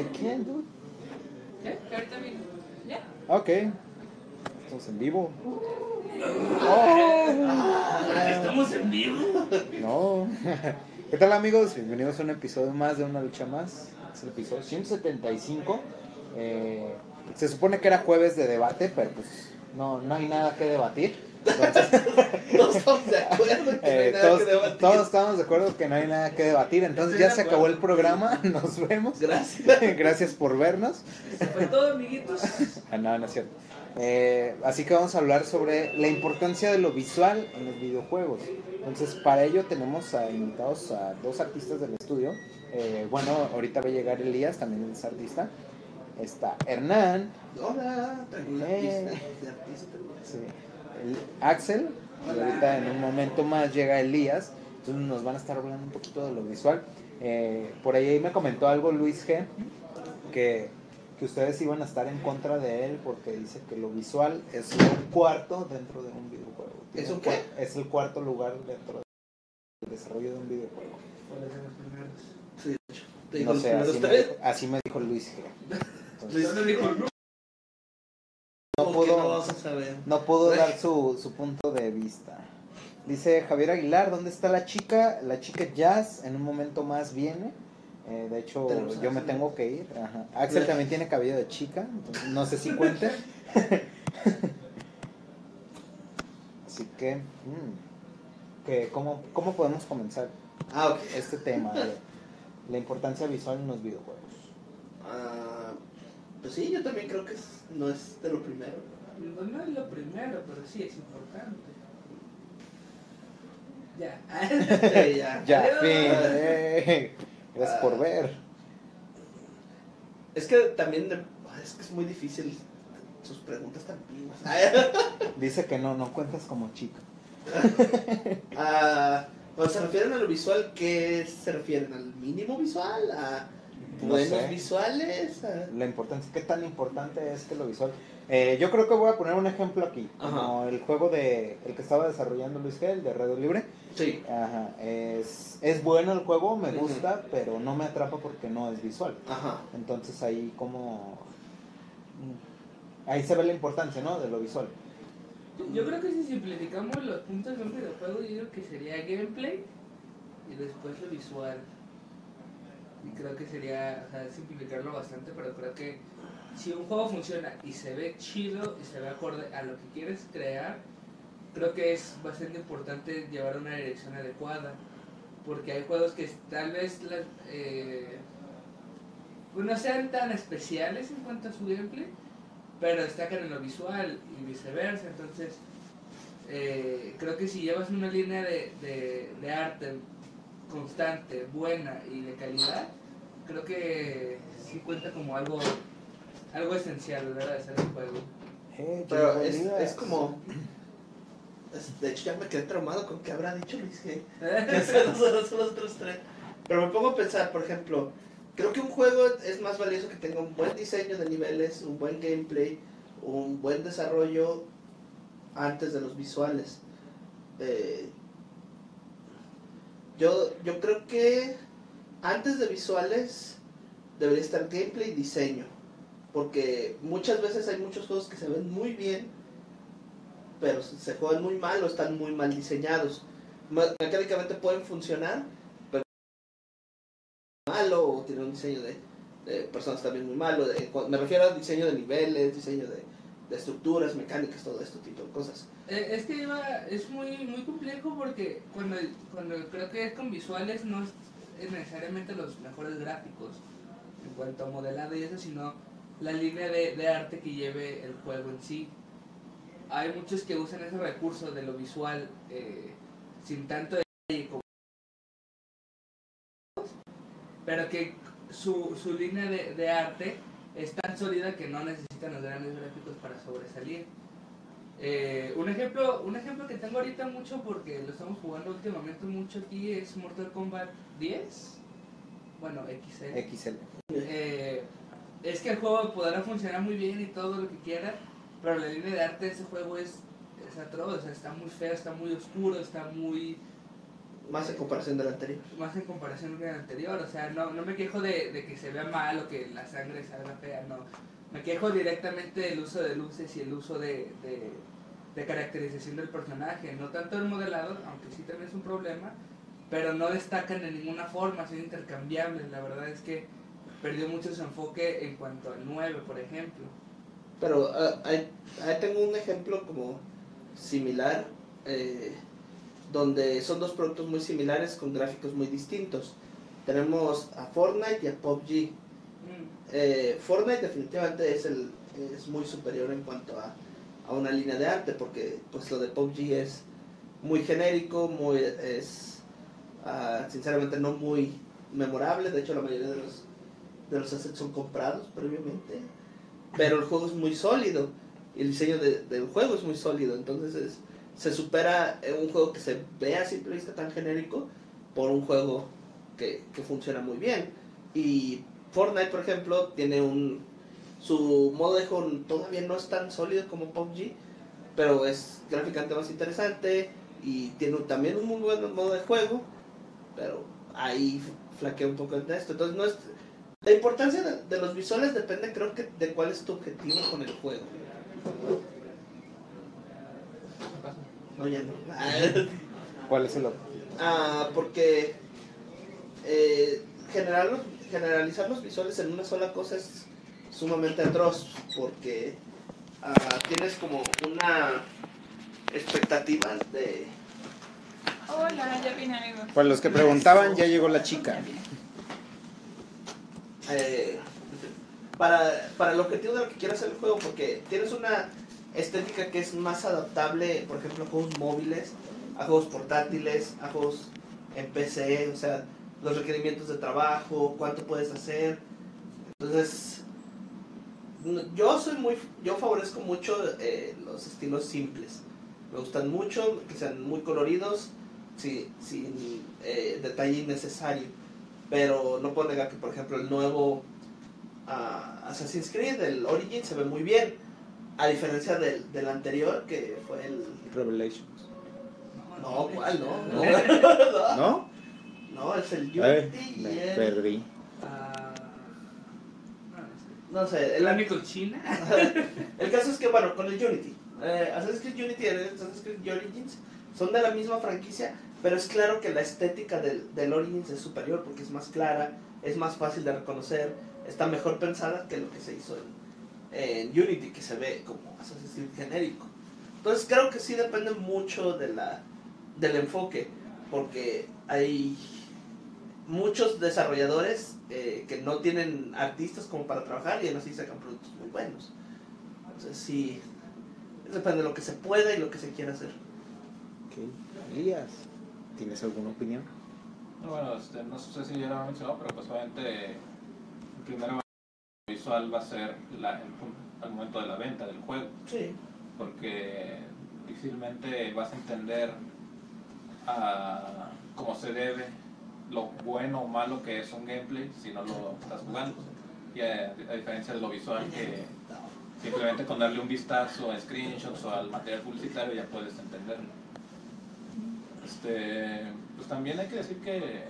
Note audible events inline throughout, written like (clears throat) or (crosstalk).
I can't, dude. ¿Qué? ¿Que ahorita vino? ¿Ya? Ok. Estamos en vivo. ¿Estamos en vivo? No. (laughs) ¿Qué tal amigos? Bienvenidos a un episodio más de Una Lucha Más. Es el episodio 175. Eh, se supone que era jueves de debate, pero pues no, no hay nada que debatir. Entonces, (laughs) estamos de acuerdo que no hay eh, nada todos, que debatir. todos estamos de acuerdo que no hay nada que debatir. Entonces Estoy ya se acabó el programa. (laughs) Nos vemos. Gracias. (laughs) Gracias por vernos. Fue todo, amiguitos. Ah, no, no es cierto. Eh, así que vamos a hablar sobre la importancia de lo visual en los videojuegos. Entonces, para ello tenemos a invitados a dos artistas del estudio. Eh, bueno, ahorita va a llegar Elías, también es artista. Está Hernán, Hola, Eh. artista, de artista. sí, el Axel, y ahorita en un momento más llega Elías. Entonces nos van a estar hablando un poquito de lo visual. Eh, por ahí me comentó algo Luis G, que, que ustedes iban a estar en contra de él porque dice que lo visual es un cuarto dentro de un videojuego. ¿Es un qué? Es el cuarto lugar dentro del desarrollo de un videojuego. ¿Cuáles son los primeros? Sí, de hecho. No los sé, así me, así me dijo Luis G. Entonces, Luis- ¿Dónde dijo? No. No ¿Cómo que puedo- no a saber? No pudo Güey. dar su, su punto de vista. Dice Javier Aguilar, ¿dónde está la chica? La chica Jazz en un momento más viene. Eh, de hecho, yo me tengo que ir. Ajá. Axel también tiene cabello de chica, no sé si cuente. (laughs) Así que, mm, que ¿cómo, ¿cómo podemos comenzar Ah, este tema de la importancia visual en los videojuegos? Ah, pues sí, yo también creo que es- no es de lo primero. No, no es lo primero, pero sí es importante. Ya. Sí, ya. (laughs) Ya, Adiós. fin. eh, Gracias por ver. Es que también de- es que es muy difícil sus preguntas tan pibas. (laughs) Dice que no, no cuentas como chica. (laughs) Ah, cuando se refieren a lo visual, ¿qué se refieren? ¿Al mínimo visual? ¿A No buenos sé. visuales? ¿A- la importancia, qué tan importante es que lo visual. Eh, yo creo que voy a poner un ejemplo aquí, como el juego de el que estaba desarrollando Luis Gel de Radio Libre. Sí. Ajá, es, es bueno el juego, me gusta, pero no me atrapa porque no es visual. Ajá. Entonces ahí como ahí se ve la importancia, ¿no? De lo visual. Yo creo que si simplificamos los puntos de un videojuego, yo creo que sería gameplay y después lo visual. Y creo que sería simplificarlo bastante, pero creo que si un juego funciona y se ve chido y se ve acorde a lo que quieres crear, creo que es bastante importante llevar una dirección adecuada. Porque hay juegos que tal vez las, eh, pues no sean tan especiales en cuanto a su gameplay, pero destacan en lo visual y viceversa. Entonces, eh, creo que si llevas una línea de arte constante, buena y de calidad, creo que sí cuenta como algo algo esencial ¿verdad? de hacer un juego. Eh, Pero es, como. es- de hecho, ya me quedé traumado con qué habrá dicho Luis G. (laughs) Otros tres. Pero me pongo a pensar, por ejemplo, creo que un juego es más valioso que tenga un buen diseño de niveles, un buen gameplay, un buen desarrollo antes de los visuales. Eh, yo, yo creo que antes de visuales debería estar gameplay y diseño. Porque muchas veces hay muchos juegos que se ven muy bien, pero se juegan muy mal o están muy mal diseñados. Me- Mecánicamente pueden funcionar, pero malo o tienen un diseño de, personas también muy malo. de- me refiero a diseño de niveles, diseño de, de estructuras, mecánicas, todo este tipo de cosas. Eh, Es que iba- es muy muy complejo porque cuando, cuando creo que es con visuales no es es necesariamente los mejores gráficos en cuanto a modelado y eso, sino la línea de, de arte que lleve el juego en sí. Hay muchos que usan ese recurso de lo visual eh, sin tanto detalle como pero que su, su línea de, de arte es tan sólida que no necesitan los grandes gráficos para sobresalir. Eh, un ejemplo un ejemplo que tengo ahorita mucho porque lo estamos jugando últimamente mucho aquí es Mortal Kombat 10 bueno XL XL. Eh, es que el juego podrá funcionar muy bien y todo lo que quiera pero la línea de arte de ese juego es, es atroz o sea, está muy feo está muy oscuro está muy Más en comparación del anterior. Más en comparación con el anterior, o sea, no, no me quejo de, de que se vea mal o que la sangre salga fea, no. Me quejo directamente del uso de luces y el uso de, de, de caracterización del personaje, no tanto el modelado, aunque sí también es un problema, pero no destacan de ninguna forma, son intercambiables, la verdad es que perdió mucho su enfoque en cuanto al 9, por ejemplo. Pero ah, ahí, ahí tengo un ejemplo como similar, eh, donde son dos productos muy similares con gráficos muy distintos. Tenemos a Fortnite y a PUBG. Mm, Eh, Fortnite definitivamente es, el, es muy superior en cuanto a, a una línea de arte, porque pues lo de PUBG es muy genérico, muy es ah, sinceramente no muy memorable, de hecho la mayoría de los, de los assets son comprados previamente, pero el juego es muy sólido y el diseño de- del juego es muy sólido, entonces es- se supera eh, un juego que se ve a simple vista tan genérico por un juego que, que funciona muy bien. Y Fortnite, por ejemplo, tiene un... Su modo de juego todavía no es tan sólido como PUBG, pero es gráficamente más interesante y tiene también un muy buen modo de juego, pero ahí flaquea un poco en esto. Entonces, no es... La importancia de, de los visuales depende, creo que, de cuál es tu objetivo con el juego. No, ya no. (laughs) ¿Cuál es el otro? Ah, porque eh, general- generalizar los visuales en una sola cosa es sumamente atroz, porque ah, tienes como una expectativa de... Hola, ya vine, amigos. Para los que preguntaban, ya llegó la chica. Eh, para, para el objetivo de lo que quiere hacer el juego, porque tienes una estética que es más adaptable, por ejemplo, a juegos móviles, a juegos portátiles, a juegos en PC, o sea, los requerimientos de trabajo, cuánto puedes hacer. Entonces, yo soy muy, yo favorezco mucho eh, los estilos simples. Me gustan mucho, que sean muy coloridos, sin, sin eh, detalle innecesario. Pero no puedo negar que, por ejemplo, el nuevo ah, Assassin's Creed, el Origin, se ve muy bien. A diferencia del, del anterior, que fue el... Revelations. No, ¿cuál? No, (laughs) no. ¿No? No, es el Unity Ay, y el... perdí. Ah, no, sé. ¿El único China? (laughs) el caso es que, bueno, con el Unity. Eh, Assassin's Creed Unity y el Assassin's Creed Origins son de la misma franquicia, pero es claro que la estética del, del Origins es superior porque es más clara, es más fácil de reconocer, está mejor pensada que lo que se hizo en, en Unity, que se ve como Assassin's Creed genérico. Entonces creo que sí depende mucho de la, del enfoque, porque hay muchos desarrolladores eh, que no tienen artistas como para trabajar y aún así sacan productos muy buenos. Entonces sí, depende de lo que se pueda y lo que se quiera hacer. Ok. Elías, ¿tienes alguna opinión? No, Bueno, este, no sé si ya lo han mencionado, pero pues obviamente primero visual va a ser la, el momento de la venta del juego, Sí. porque difícilmente vas a entender ah, cómo se debe lo bueno o malo que es un gameplay si no lo estás jugando. Y a, a diferencia de lo visual que simplemente con darle un vistazo a screenshots o al material publicitario ya puedes entenderlo. Este, pues también hay que decir que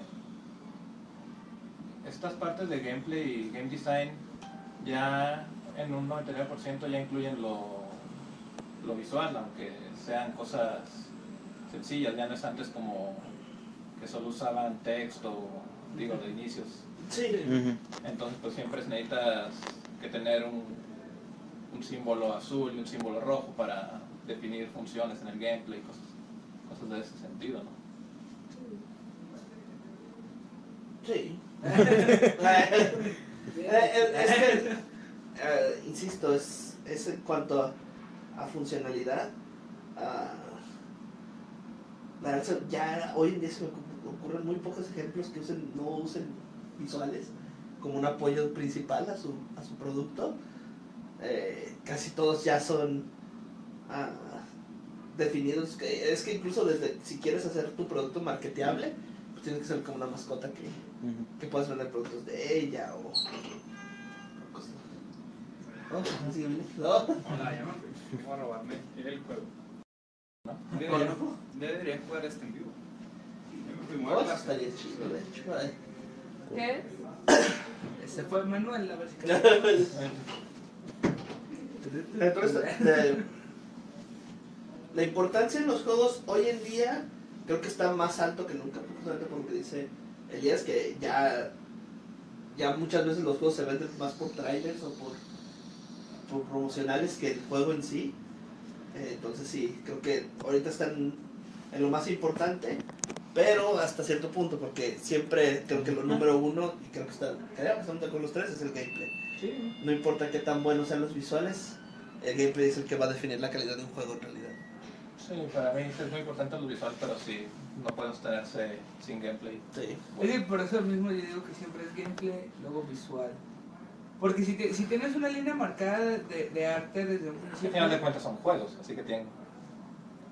estas partes de gameplay y game design ya en un 99% ya incluyen lo, lo visual, aunque sean cosas sencillas, ya no es antes como que solo usaban texto, digo, de inicios. Sí. Entonces, pues siempre necesitas que tener un, un símbolo azul y un símbolo rojo para definir funciones en el gameplay, cosas, cosas de ese sentido, ¿no? Sí. (laughs) (laughs) Eh, eh, eh, insisto, es, es en cuanto a, funcionalidad. ya hoy en día se me ocu- ocurren muy pocos ejemplos que usen, no usen visuales como un apoyo principal a su, a su producto. Casi todos ya son ah, definidos. Es que incluso desde si quieres hacer tu producto marketeable, tiene que ser como una mascota que, que puedas vender productos de ella o, o cosas. Oh, sí, no. Hola, ya me fui. Voy a robarme el juego. ¿no? Deberían jugar este en vivo. Oh, estaría chido, de hecho. ay. ¿Qué es? (coughs) Ese fue Manuel, a ver si (laughs) Entonces, de- la importancia en los juegos hoy en día creo que está más alto que nunca, justamente por lo que dice Elías, que ya, ya muchas veces los juegos se venden más por trailers o por, por promocionales que el juego en sí. Eh, entonces sí, creo que ahorita están en lo más importante, pero hasta cierto punto, porque siempre creo que lo número uno, y creo que está, creo que estamos de acuerdo los tres, es el gameplay. No importa qué tan buenos sean los visuales, el gameplay es el que va a definir la calidad de un juego en realidad. Sí, para mí es muy importante lo visual, pero sí, no puede sostenerse sin gameplay. Sí. Es que por eso mismo yo digo que siempre es gameplay, luego visual. Porque si, te- si tienes una línea marcada de, de arte desde un Al principio... final de cuentas son juegos, así que tienen,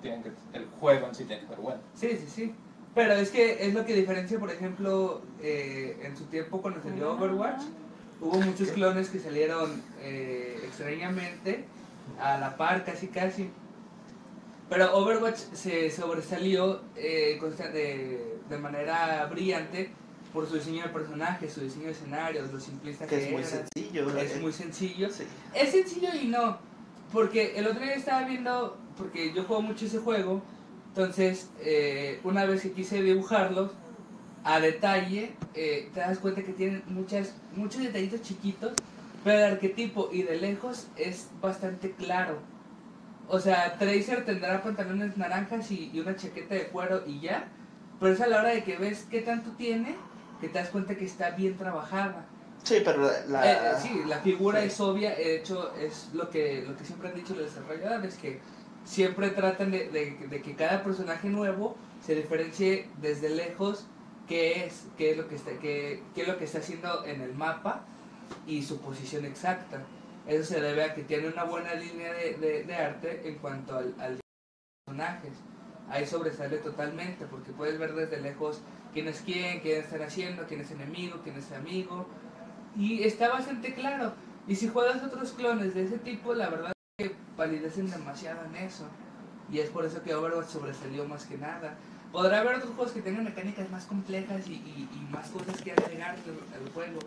tienen que, el juego en sí tiene que ser bueno. Sí, sí, sí. Pero es que es lo que diferencia, por ejemplo, eh, en su tiempo cuando salió Overwatch, hubo muchos clones que salieron eh, extrañamente a la par, casi casi. Pero Overwatch se sobresalió eh, de, de manera brillante por su diseño de personajes, su diseño de escenarios, lo simplista que, Que es muy era. sencillo. Es muy sencillo. sí. Es sencillo y no. Porque el otro día estaba viendo, porque yo juego mucho ese juego, entonces eh, una vez que quise dibujarlos a detalle, eh, te das cuenta que tienen muchas, muchos detallitos chiquitos, pero el arquetipo y de lejos es bastante claro. O sea, Tracer tendrá pantalones naranjas y, y una chaqueta de cuero y ya, pero es a la hora de que ves qué tanto tiene, que te das cuenta que está bien trabajada. Sí, pero la... Eh, eh, sí, la figura sí. es obvia, de hecho es lo que, lo que siempre han dicho los desarrolladores, que siempre tratan de, de- de que cada personaje nuevo se diferencie desde lejos qué es, qué es lo que está, qué, qué es lo que está haciendo en el mapa y su posición exacta. Eso se debe a que tiene una buena línea de, de- arte en cuanto al, al personajes. Ahí sobresale totalmente, porque puedes ver desde lejos quién es quién, quién están haciendo, quién es enemigo, quién es amigo. Y está bastante claro. Y si juegas otros clones de ese tipo, la verdad es que validecen demasiado en eso. Y es por eso que Overwatch sobresalió más que nada. Podrá haber otros juegos que tengan mecánicas más complejas y, y- y más cosas que agregar al juego.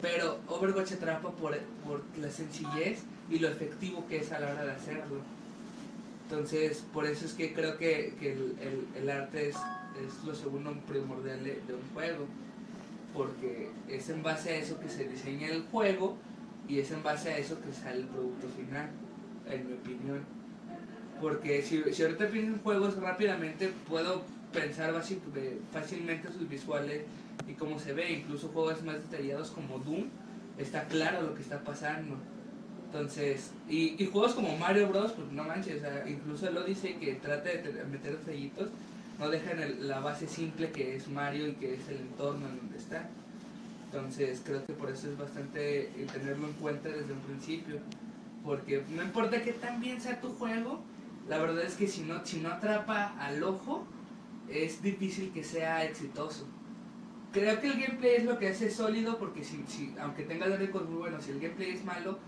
Pero Overwatch atrapa por, por la sencillez y lo efectivo que es a la hora de hacerlo. Entonces, por eso es que creo que, que el, el- arte es, es lo segundo primordial de, un juego. Porque es en base a eso que se diseña el juego y es en base a eso que sale el producto final, en mi opinión. Porque si, si ahorita pienso en juegos rápidamente, puedo pensar de- fácilmente sus visuales y cómo se ve. Incluso juegos más detallados como Doom, está claro lo que está pasando. Entonces, y, y juegos como Mario Bros, pues no manches, o sea, incluso el Odyssey que trata de te- meter detallitos, no dejan el- la base simple que es Mario y que es el entorno en donde está. Entonces, creo que por eso es bastante eh, tenerlo en cuenta desde un principio. Porque no importa que tan bien sea tu juego, la verdad es que si no, si no atrapa al ojo, es difícil que sea exitoso. Creo que el gameplay es lo que hace sólido porque si, si aunque tenga gráficos muy buenos, si el gameplay es malo,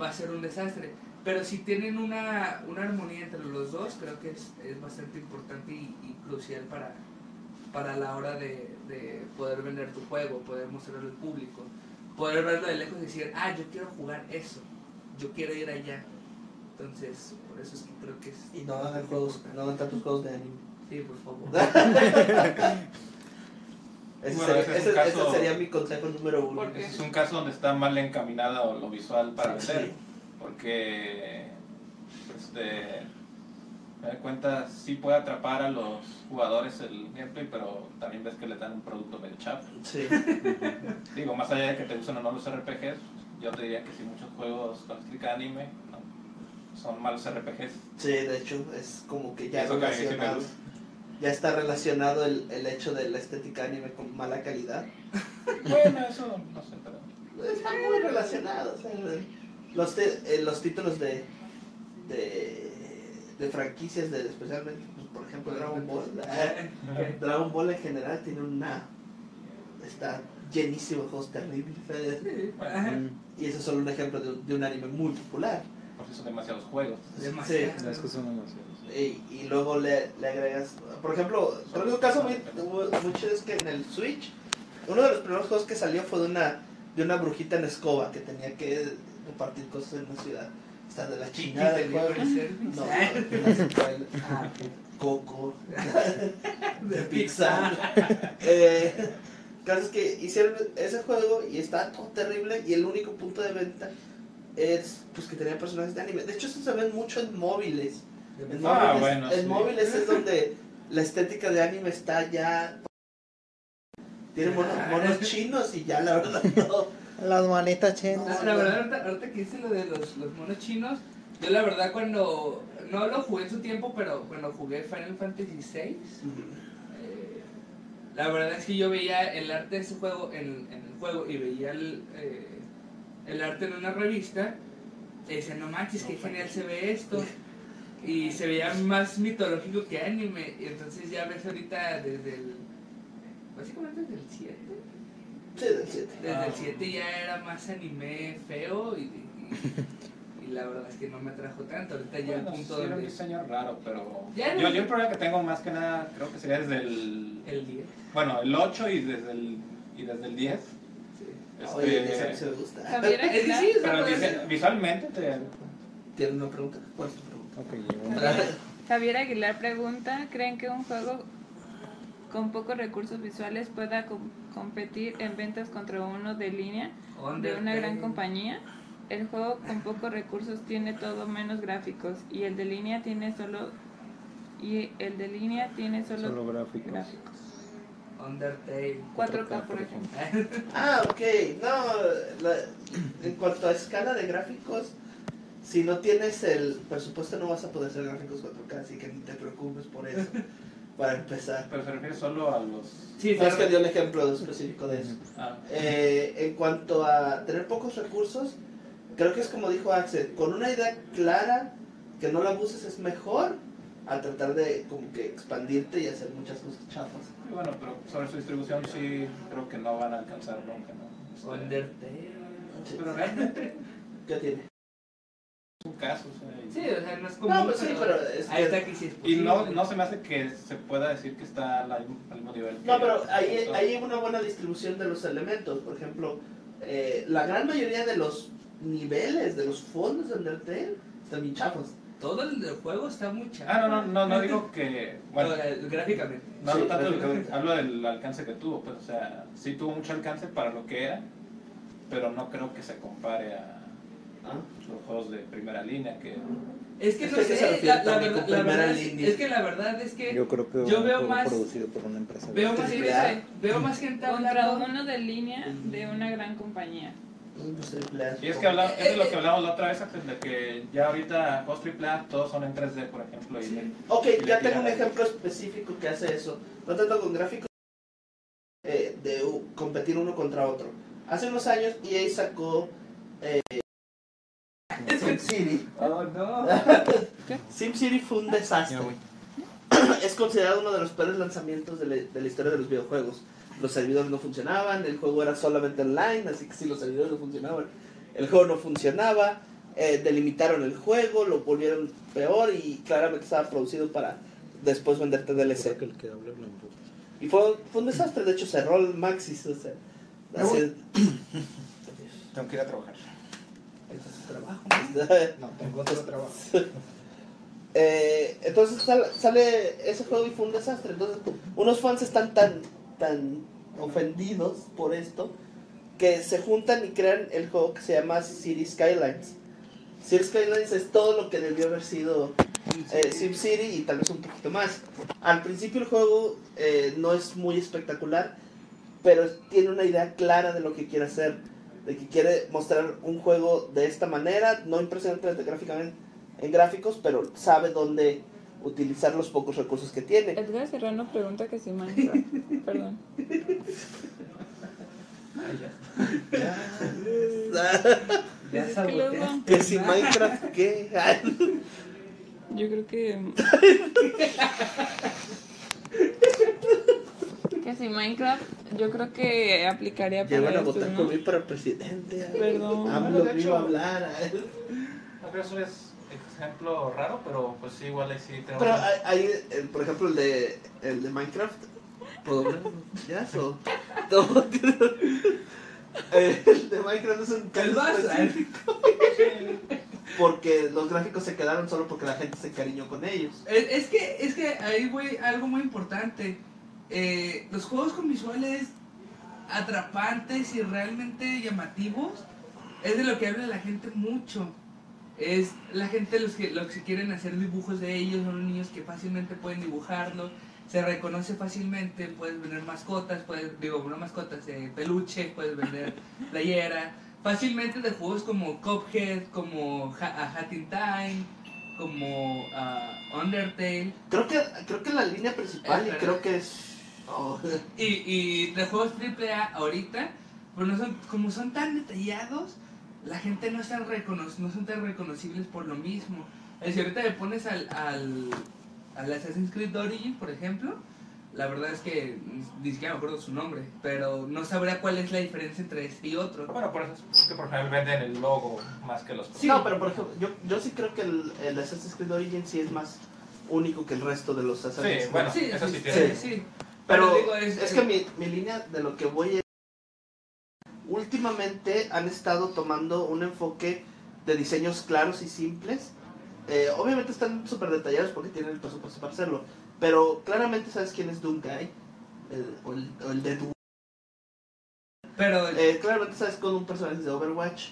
va a ser un desastre. Pero si tienen una, una armonía entre los dos, creo que es, es bastante importante y, y crucial para, para la hora de, de poder vender tu juego, poder mostrarlo al público, poder verlo de lejos y decir, ah, yo quiero jugar eso, yo quiero ir allá. Entonces, por eso es que creo que es... Y no hagan juegos, no hagan tantos juegos de anime. Sí, por favor. (laughs) Ese, Bueno, sería, ese es ese- un caso- ese sería mi consejo número uno. ¿Por qué? Ese es un caso donde está mal encaminada o lo visual para Sí. vender. Porque, este, me da cuenta, sí puede atrapar a los jugadores el gameplay, pero también ves que le dan un producto medio chafa. Sí. (laughs) Digo, más allá de que te gusten o no los RPGs, yo te diría que si muchos juegos con estética anime no, son malos RPGs. sí, de hecho, es como que ya Eso que a mí sí me relacionado. gusta. Ya está relacionado el, el hecho de la estética anime con mala calidad. (laughs) Bueno, eso no sé, pero... Está muy relacionado. o sea, los, te- eh, los títulos de, de, de franquicias, de, especialmente, pues, por ejemplo, Dragon Ball. eh, Dragon Ball en general tiene una. Está llenísimo de juegos terribles. Ajá. Y eso es solo un ejemplo de un anime muy popular. Por si son demasiados juegos. Demasiado. Es que son demasiados. Y, y luego le, le agregas, por ejemplo, creo que un caso muy, muy chido es que en el Switch, uno de los primeros juegos que salió fue de una, de una brujita en escoba que tenía que repartir cosas en la ciudad. Está de la chingada el juego. No, no se puede. Ah, Coco. (laughs) de de Pixar. eh, caso es que hicieron ese juego y está todo terrible y el único punto de venta es pues que tenía personajes de anime. De hecho, eso se ve mucho en móviles. En Ah, móviles, bueno, en sí. móviles es (laughs) donde la estética de anime está ya... Tiene monos, monos chinos y ya la verdad (laughs) no. Las manitas chinas. No, la verdad, ahorita, ahorita que hice lo de los, los monos chinos, yo la verdad cuando, no lo jugué en su tiempo, pero cuando jugué Final Fantasy VI, eh, la verdad es que yo veía el arte de ese juego en, en el juego y veía el, eh, el arte en una revista, y decía, no manches, qué genial se ve esto. Y se veía más mitológico que anime, y entonces ya ves ahorita desde el... Básicamente desde el 7. Sí, del 7. Desde Ah. el 7 ya era más anime feo y, y, y la verdad es que no me atrajo tanto. Ahorita ya el Bueno, punto sí, era un diseño raro, pero... Ya no- yo, yo el problema que tengo más que nada creo que sería desde el... El 10. Bueno, el 8 y desde el, y desde el 10. Este, gusta. Javier Es que Aguilar, sí, o sea, pero puede dice- ser. visualmente te... ¿Tienes una pregunta? ¿Cuál es tu pregunta? Ok, (laughs) llevo Javier, Javier Aguilar pregunta, ¿creen que un juego con pocos recursos visuales pueda com- competir en ventas contra uno de línea de una gran compañía? El juego con pocos recursos tiene todo menos gráficos y el de línea tiene solo y el de línea tiene solo, solo gráficos. gráficos. Undertale. 4K por ejemplo. Ah, ok. No, la- en cuanto a escala de gráficos, si no tienes el presupuesto no vas a poder hacer gráficos 4K, así que ni te preocupes por eso, (laughs) para empezar. Pero se refiere solo a los... Sí, No es que pero- dio el ejemplo específico de eso. Ah, Eh, en cuanto a tener pocos recursos, creo que es como dijo Axel, con una idea clara, que no la abuses es mejor a tratar de como que expandirte y hacer muchas cosas chafas. y bueno, pero sobre su distribución sí creo que no van a alcanzar nunca, ¿no? Este, Undertale. Sí. pero realmente ¿Qué tiene? es un caso, o sea, y- Sí, o sea, no es como... No, pues sí, pero es Ahí está que sí es Y no, no se me hace que se pueda decir que está al, mismo nivel. No, pero hay, hay una buena distribución de los elementos. Por ejemplo, eh, la gran mayoría de los niveles, de los fondos de Undertale, están bien chafos. Todo el juego está muy chato. Ah, no, no, no, no digo que. Bueno, No, eh, gráficamente. no hablo sí, tanto del- gráficamente. hablo del alcance que tuvo, pues, o sea, sí tuvo mucho alcance para lo que era, pero no creo que se compare a ¿Ah? los juegos de primera línea que. Es que Es no que se sé, la, verdad, la es, línea. es que la verdad es que Yo creo que Yo veo más- producido por una empresa. veo más, A. veo más gente hablando... uno de línea de una gran compañía. Y es que hablamos, es de lo que hablamos la otra vez, Axel, de que ya ahorita juegos AAA todos son en 3D, por ejemplo, y le- Ok, y ya tengo un ejemplo específico que hace eso. No tanto con gráficos, eh, de competir uno contra otro. Hace unos años EA sacó eh, (laughs) SimCity. Oh, no. (laughs) SimCity fue un desastre. (clears throat) es considerado uno de los peores lanzamientos de la, de la historia de los videojuegos. Los servidores no funcionaban, el juego era solamente online, así que si los servidores no funcionaban, el juego no funcionaba, eh, delimitaron el juego, lo volvieron peor y claramente estaba producido para después venderte DLC. que el que habla. Y fue, fue un desastre, de hecho cerró el Maxis, o sea, así- (coughs) Tengo que ir a trabajar. Está su trabajo. (laughs) No, tengo otro trabajo. Eh, entonces sal- sale ese juego y fue un desastre. Entonces, unos fans están tan, tan ofendidos por esto que se juntan y crean el juego que se llama City Skylines. City Skylines es todo lo que debió haber sido eh, SimCity y tal vez un poquito más. Al principio el juego eh, no es muy espectacular, pero tiene una idea clara de lo que quiere hacer. De que quiere mostrar un juego de esta manera, no impresionante gráficamente en gráficos, pero sabe dónde utilizar los pocos recursos que tiene. Edgar Serrano pregunta que si Minecraft. (laughs) Perdón. Ya luego- saboteaste. que si Minecraft, ¿qué? Yo creo que. (laughs) que si Minecraft, yo creo que aplicaría para Llevan a estos, votar ¿no? por mí para presidente. Perdón. De me iba hecho- a hablar. eso es ejemplo raro, pero pues sí, igual ahí sí tenemos... Pero hay, hay, el- por ejemplo, el de, el de Minecraft. ¿Puedo ver? ¿Ya? ¿O? (laughs) Eh, El de Minecraft es un caso El más- específico porque los gráficos se quedaron solo porque la gente se encariñó con ellos. Es, es que, es que ahí, güey, algo muy importante. Eh, los juegos con visuales atrapantes y realmente llamativos es de lo que habla la gente mucho. Es la gente los que, los que quieren hacer dibujos de ellos, son niños que fácilmente pueden dibujarlo, se reconoce fácilmente, puedes vender mascotas, puedes, digo, no mascotas, eh, peluche, puedes vender (laughs) playera, fácilmente de juegos como Cuphead, como Ha- Hat in Time, como ah, Undertale, Creo que, creo que la línea principal, y creo que es. oh, y, y de juegos AAA ahorita, pero no son, como son tan detallados, la gente no, es tan recono- no son tan reconocibles por lo mismo. Es decir, ahorita le pones al, al, al Assassin's Creed Origin, por ejemplo, la verdad es que ni siquiera me acuerdo su nombre, pero no sabría cuál es la diferencia entre este y otro. Bueno, por eso es que por ejemplo venden el logo más que los... Sí. No, pero por ejemplo, yo, yo sí creo que el, el Assassin's Creed Origin sí es más único que el resto de los Assassin's Creed. Sí, bueno, sí, eso sí sí, tiene. sí, sí. Pero digo, es, es que mi, mi línea de lo que voy. Últimamente han estado tomando un enfoque de diseños claros y simples. Eh, obviamente están súper detallados porque tienen el presupuesto para hacerlo. Pero claramente sabes quién es Doomguy. El, o, el, o el de Doom. Pero Eh, claramente sabes con un personaje de Overwatch.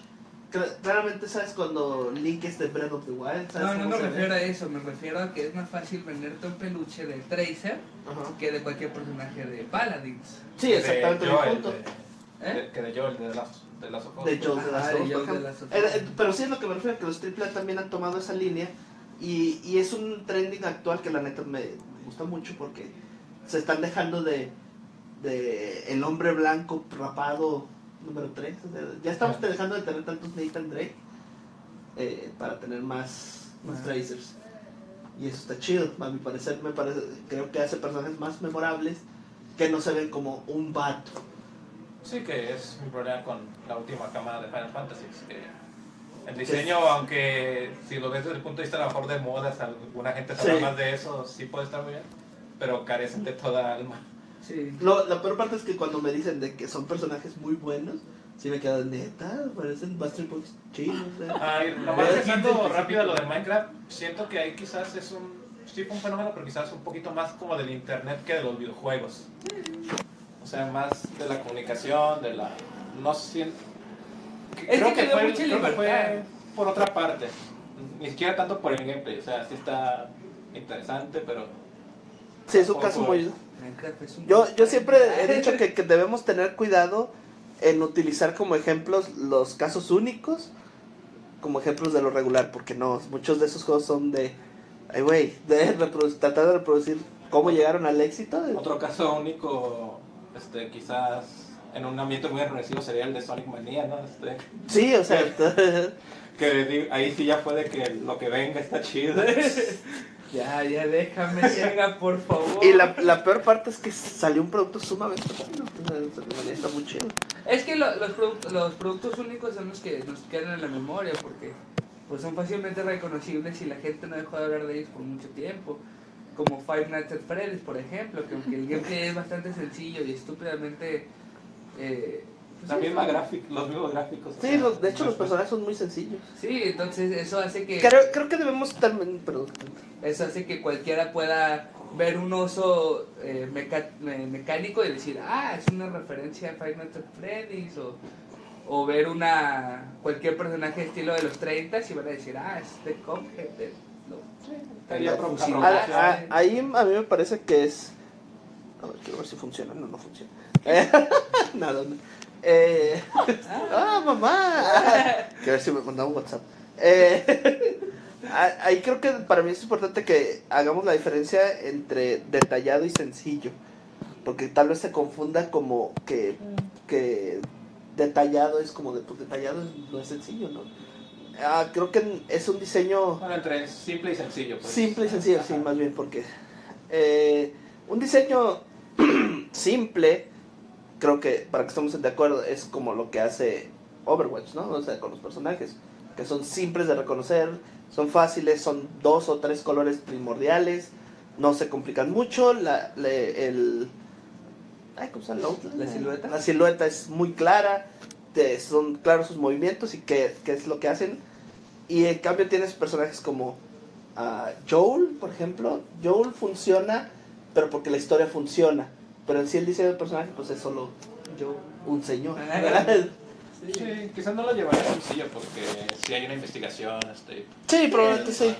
Cla- claramente sabes cuando Link es de Breath of the Wild. ¿sabes no, no me ve? refiero a eso, me refiero a que es más fácil venderte un peluche de Tracer Ajá. que de cualquier personaje de Paladins. Sí, exactamente de mi Joel, punto. de- ¿Eh? de- que de Joel, de Last, de Last of Us. De Joel de Last of Us, Joel por de ejemplo. Last of Us. Eh, eh, Pero sí es lo que me refiero, que los AAA también han tomado esa línea y, y es un trending actual que la neta me gusta mucho porque se están dejando de, de el hombre blanco rapado número 3. ya estamos Ah. dejando de tener tantos Nathan Drake eh, para tener más, más Ah. Tracers. Y eso está chido, a mi parecer me parece, creo que hace personajes más memorables que no se ven como un vato. Sí, que es mi problema con la última cámara de Final Fantasy. es que el diseño, aunque si lo ves desde el punto de vista a lo mejor de modas, alguna gente sabe Sí. más de eso, sí puede estar muy bien, pero carecen de toda alma. Sí. Lo, la peor parte es que cuando me dicen de que son personajes muy buenos, sí me quedo neta, parecen Buster Boys chinos. ¿eh? Ay, nomás dejando rápido lo de Minecraft, siento que ahí quizás es un, sí fue un fenómeno, pero quizás un poquito más como del internet que de los videojuegos. O sea, más de la comunicación, de la... No siento... Es que dio fue, mucha creo que fue por otra parte. Ni siquiera tanto por el gameplay, o sea, sí está interesante, pero... Sí, es un caso muy... Yo, yo siempre he dicho (laughs) que, que debemos tener cuidado en utilizar como ejemplos los casos únicos como ejemplos de lo regular, porque no, muchos de esos juegos son de, ay güey, de tratar de reproducir cómo llegaron al éxito. Otro caso único, este, quizás en un ambiente muy agresivo sería el de Sonic Mania, ¿no? Este, Sí, o sea, que ahí sí ya fue de que lo que venga está chido. (laughs) Ya, ya déjame, llega, por favor. y la, la peor parte es que salió un producto sumamente bueno, está muy chido. Es que lo- los, product- los productos únicos son los que nos quedan en la memoria porque pues son fácilmente reconocibles y la gente no dejó de hablar de ellos por mucho tiempo. Como Five Nights at Freddy's, por ejemplo, que aunque el gameplay es bastante sencillo y estúpidamente... Eh, pues, La sí, misma gráfica, los mismos gráficos. o Sí, sea, los- de hecho los personajes son muy sencillos. Sí, entonces eso hace que... Creo, creo que debemos también, perdón, Eso hace que cualquiera pueda ver un oso eh, meca- me- mecánico y decir, ah, es una referencia a Five Nights at Freddy's, o, o ver una cualquier personaje estilo de los 30 y van a decir, ah, es de Cuphead, fusilados". Ah, ah, ahí a mí me parece que es. A ver, quiero ver si funciona. No, no funciona. (laughs) Nada, no. Eh, ¡Ah, mamá! (laughs) Quiero ver si me mandaba un WhatsApp. Eh, (laughs) ah, ahí creo que para mí es importante que hagamos la diferencia entre detallado y sencillo. Porque tal vez se confunda como que, que detallado es como de pues detallado no es sencillo, ¿no? Ah, creo que es un diseño Bueno, entre simple y sencillo. Pues. Simple y sencillo, sí, más bien, porque eh, un diseño (clears throat) simple, creo que para que estemos de acuerdo, es como lo que hace Overwatch, ¿no? O sea, con los personajes. que son simples de reconocer, son fáciles, son dos o tres colores primordiales, no se complican mucho, la, le- el... Ay, ¿cómo se llama? ¿La silueta? La silueta es muy clara, te- son claros sus movimientos y qué, qué es lo que hacen. Y en cambio tienes personajes como ah, Joel, por ejemplo. Joel funciona, pero porque la historia funciona. Pero en sí el diseño del personaje pues es solo Yo. un señor. (laughs) Sí, quizás no lo llevaría sencillo porque si hay una investigación, este... sí, probablemente sí.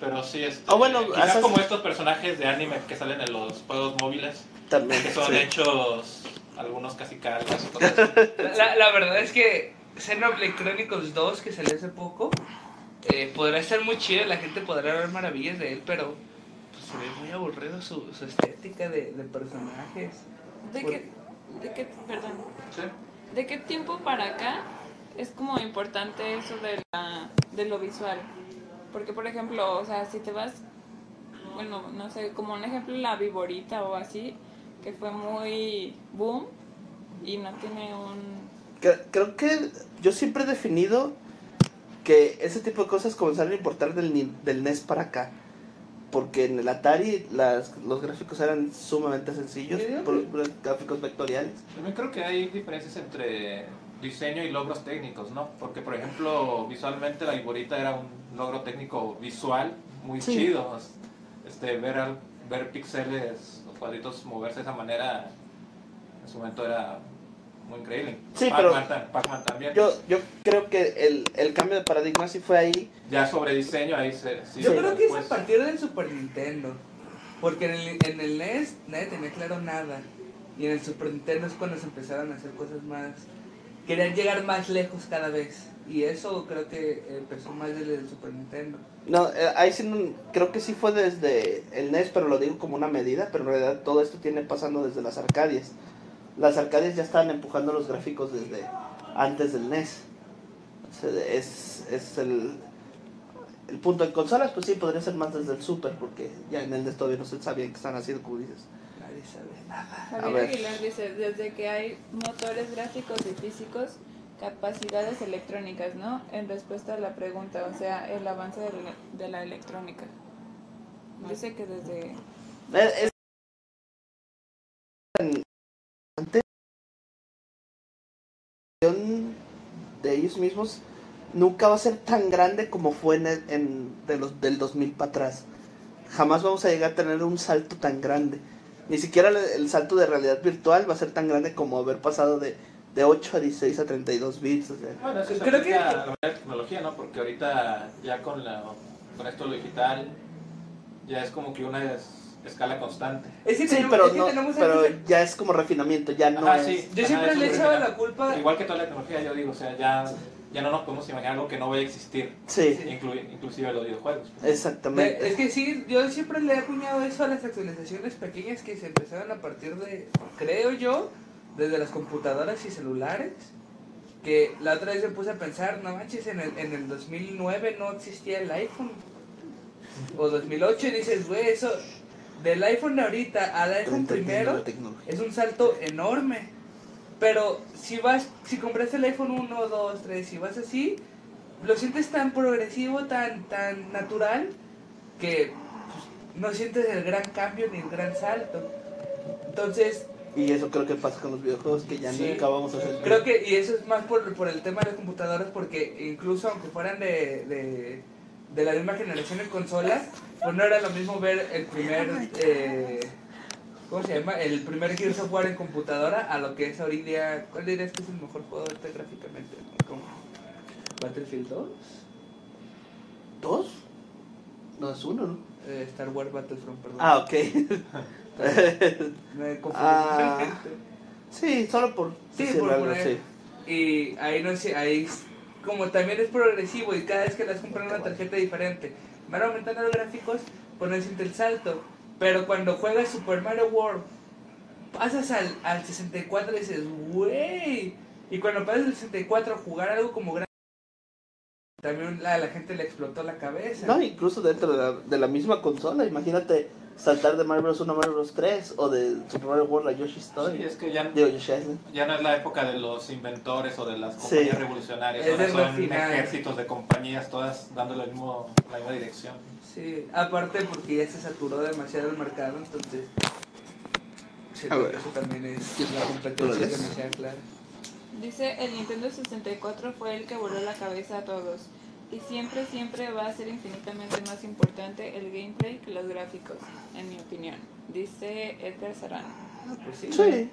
Pero sí, este, Ah, bueno, quizás como estos personajes de anime que salen en los juegos móviles, También. que son sí. hechos algunos casi así. (laughs) La, la verdad es que Xenoblade Chronicles 2, que salió hace poco, eh, podrá estar muy chido, la gente podrá ver maravillas de él, pero pues, se ve muy aburrido su, su estética de, de personajes. ¿De qué, de qué, perdón, Sí. de qué tiempo para acá es como importante eso de, la, de lo visual? Porque, por ejemplo, o sea, si te vas, bueno, no sé, como un ejemplo, la Viborita o así, que fue muy boom y no tiene un... Cre- Creo que yo siempre he definido que ese tipo de cosas comenzaron a importar del, ni- del NES para acá. Porque en el Atari las, los gráficos eran sumamente sencillos, por- por gráficos vectoriales. También creo que hay diferencias entre diseño y logros técnicos, ¿no? Porque, por ejemplo, visualmente la Iborita era un logro técnico visual muy Sí. chido. Este, ver, al- ver píxeles, los cuadritos moverse de esa manera, en su momento era muy increíble. Sí, Pac-Man, pero Pac-Man también. Yo, yo creo que el, el cambio de paradigma sí fue ahí. Ya sobre diseño, ahí se... sí, Yo sí, creo que es a partir del Super Nintendo, porque en el, en el NES nadie tenía claro nada, y en el Super Nintendo es cuando se empezaron a hacer cosas más... Querían llegar más lejos cada vez, y eso creo que empezó más desde el Super Nintendo. No, eh, ahí sí no- creo que sí fue desde el NES, pero lo digo como una medida, pero en realidad todo esto tiene pasando desde las Arcadias. Las Arcadias ya estaban empujando los gráficos desde antes del NES. O sea, es, es el, el punto. En consolas, pues sí, podría ser más desde el Super, porque ya en el NES todavía no se sabía qué están haciendo, como dices. Nadie sabe nada. Javier ver. Aguilar dice, desde que hay motores gráficos y físicos, capacidades electrónicas, ¿no? En respuesta a la pregunta, o sea, el avance de la, electrónica. Dice que desde... Eh, es- antes de ellos mismos nunca va a ser tan grande como fue en, de los, del 2000 para atrás. Jamás vamos a llegar a tener un salto tan grande. Ni siquiera el salto de realidad virtual va a ser tan grande como haber pasado de, de 8 a 16 a 32 bits. o sea. Bueno, eso Creo que- la nueva tecnología, ¿no? Porque ahorita ya con, la, con esto lo digital ya es como que una es- escala constante. Es que Sí, tenemos- pero, es que no, tenemos pero antes- ya es como refinamiento, ya no Ajá, es... sí. Yo Ajá, siempre le he es echado verdad. la culpa... Igual que toda la tecnología, yo digo, o sea, ya, ya no nos podemos imaginar algo que no vaya a existir, Sí, inclu- inclusive los videojuegos. exactamente. Es que sí, yo siempre le he acuñado eso a las actualizaciones pequeñas que se empezaron a partir de, creo yo, desde las computadoras y celulares. Que la otra vez me puse a pensar, no manches, en el, en el 2009 no existía el iPhone. O 2008 y dices, güey, eso, del iPhone de ahorita al iPhone primero, es un salto enorme. Pero si vas, si compraste el iPhone 1, 2, 3, si vas así, lo sientes tan progresivo, tan, tan natural, que pues, no sientes el gran cambio ni el gran salto. Entonces, Y eso creo que pasa con los videojuegos, que ya Sí. nunca vamos a hacer. creo que, y eso es más por, por el tema de las computadoras, porque incluso aunque fueran de, de, de la misma generación de consolas, pues no era lo mismo ver el primer, eh, ¿cómo se llama? El primer Gears of War en computadora a lo que es hoy día, ¿cuál dirías que es el mejor juego ahorita gráficamente? ¿Cómo? ¿Battlefield 2? ¿Dos? No, es uno, ¿no? Eh, Star Wars Battlefront, perdón. Ah, ok. (laughs) Me confundí. Ah. sí, solo por Sí, por algo, poner- sí. Y ahí no sé, ahí como también es progresivo y cada vez que las compran una tarjeta diferente, van aumentando los gráficos, pues no siente el salto. Pero cuando juegas Super Mario World, pasas al, al 64 y dices, wey. Y cuando pasas al 64 a jugar algo como grande, también la, la gente le explotó la cabeza. No, incluso dentro de la, de la misma consola, imagínate saltar de Mario Bros 1 a Mario Bros 3 o de Super Mario World a Yoshi's Story. Sí, es que ya, Digo, Yoshi Island. ya no es la época de los inventores o de las compañías Sí. revolucionarias, Es ahora son final. ejércitos de compañías todas dando el mismo, la misma dirección. Sí, aparte porque ya se saturó demasiado el mercado, entonces. A ver. eso también es la ¿Tú lo competencia demasiado clara. Dice, el Nintendo 64 fue el que voló la cabeza a todos. Y siempre, siempre va a ser infinitamente más importante el gameplay que los gráficos, en mi opinión. Dice Edgar Serrano. Pues sí. Sí.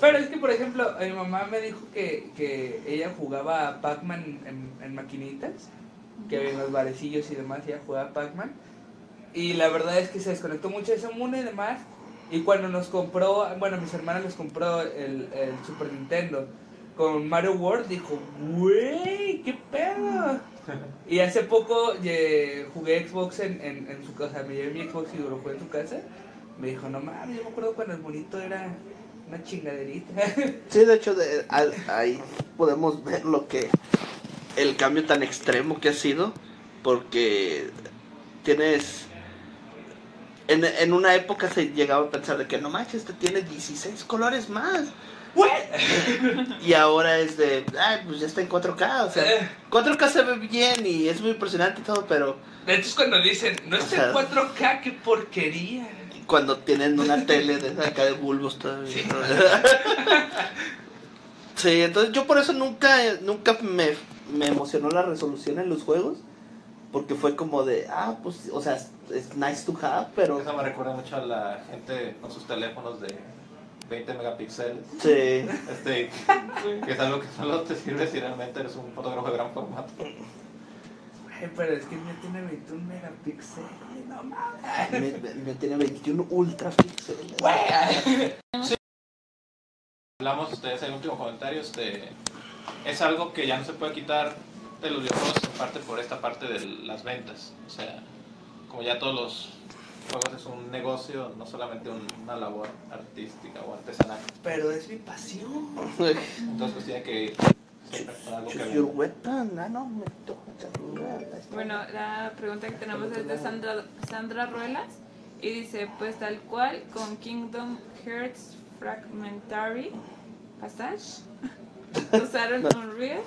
Pero es que, por ejemplo, mi mamá me dijo que, que ella jugaba a Pac-Man en, en maquinitas, que en los barecillos y demás ella jugaba a Pac-Man. Y la verdad es que se desconectó mucho de ese mundo y demás. Y cuando nos compró, bueno, mis hermanas les compró el, el Super Nintendo con Mario World, dijo, güey, qué pedo. Y hace poco jugué Xbox en, en, en su casa, me llevé mi Xbox y lo jugué en su casa. Me dijo, no mames, yo me acuerdo cuando el bonito era una chingaderita. (laughs) Sí, de hecho, ahí podemos ver lo que. El cambio tan extremo que ha sido. Porque tienes. En, en una época se llegaba a pensar de que no manches, este tiene 16 colores más. (laughs) Y ahora es de. Ay, pues ya está en 4K. O sea, 4K se ve bien y es muy impresionante y todo, pero De hecho es cuando dicen, no es en Ajá. 4K, qué porquería. cuando tienen una (laughs) tele de acá de bulbos todavía. (laughs) Sí, entonces yo por eso nunca, nunca me, me emocionó la resolución en los juegos. Porque fue como de, ah, pues, o sea, es nice to have, pero. Eso me recuerda mucho a la gente con sus teléfonos de 20 megapíxeles. Sí. Este, que es algo que solo te sirve si realmente eres un fotógrafo de gran formato. Pero es que me tiene 21 megapíxeles, no mames. Me, tiene 21 ultra píxeles. Hablamos, ustedes, el último comentario, este, es algo que ya no se puede quitar de los videojuegos en parte por esta parte de las ventas. O sea, como ya todos los juegos es un negocio, no solamente un- una labor artística o artesanal. Pero es mi pasión. Entonces pues tiene que your weapon. No, me toca. Bueno, la pregunta que tenemos es de Sandra, Sandra Ruelas y dice, pues tal cual con Kingdom Hearts Fragmentary Passage (laughs) usaron Unreal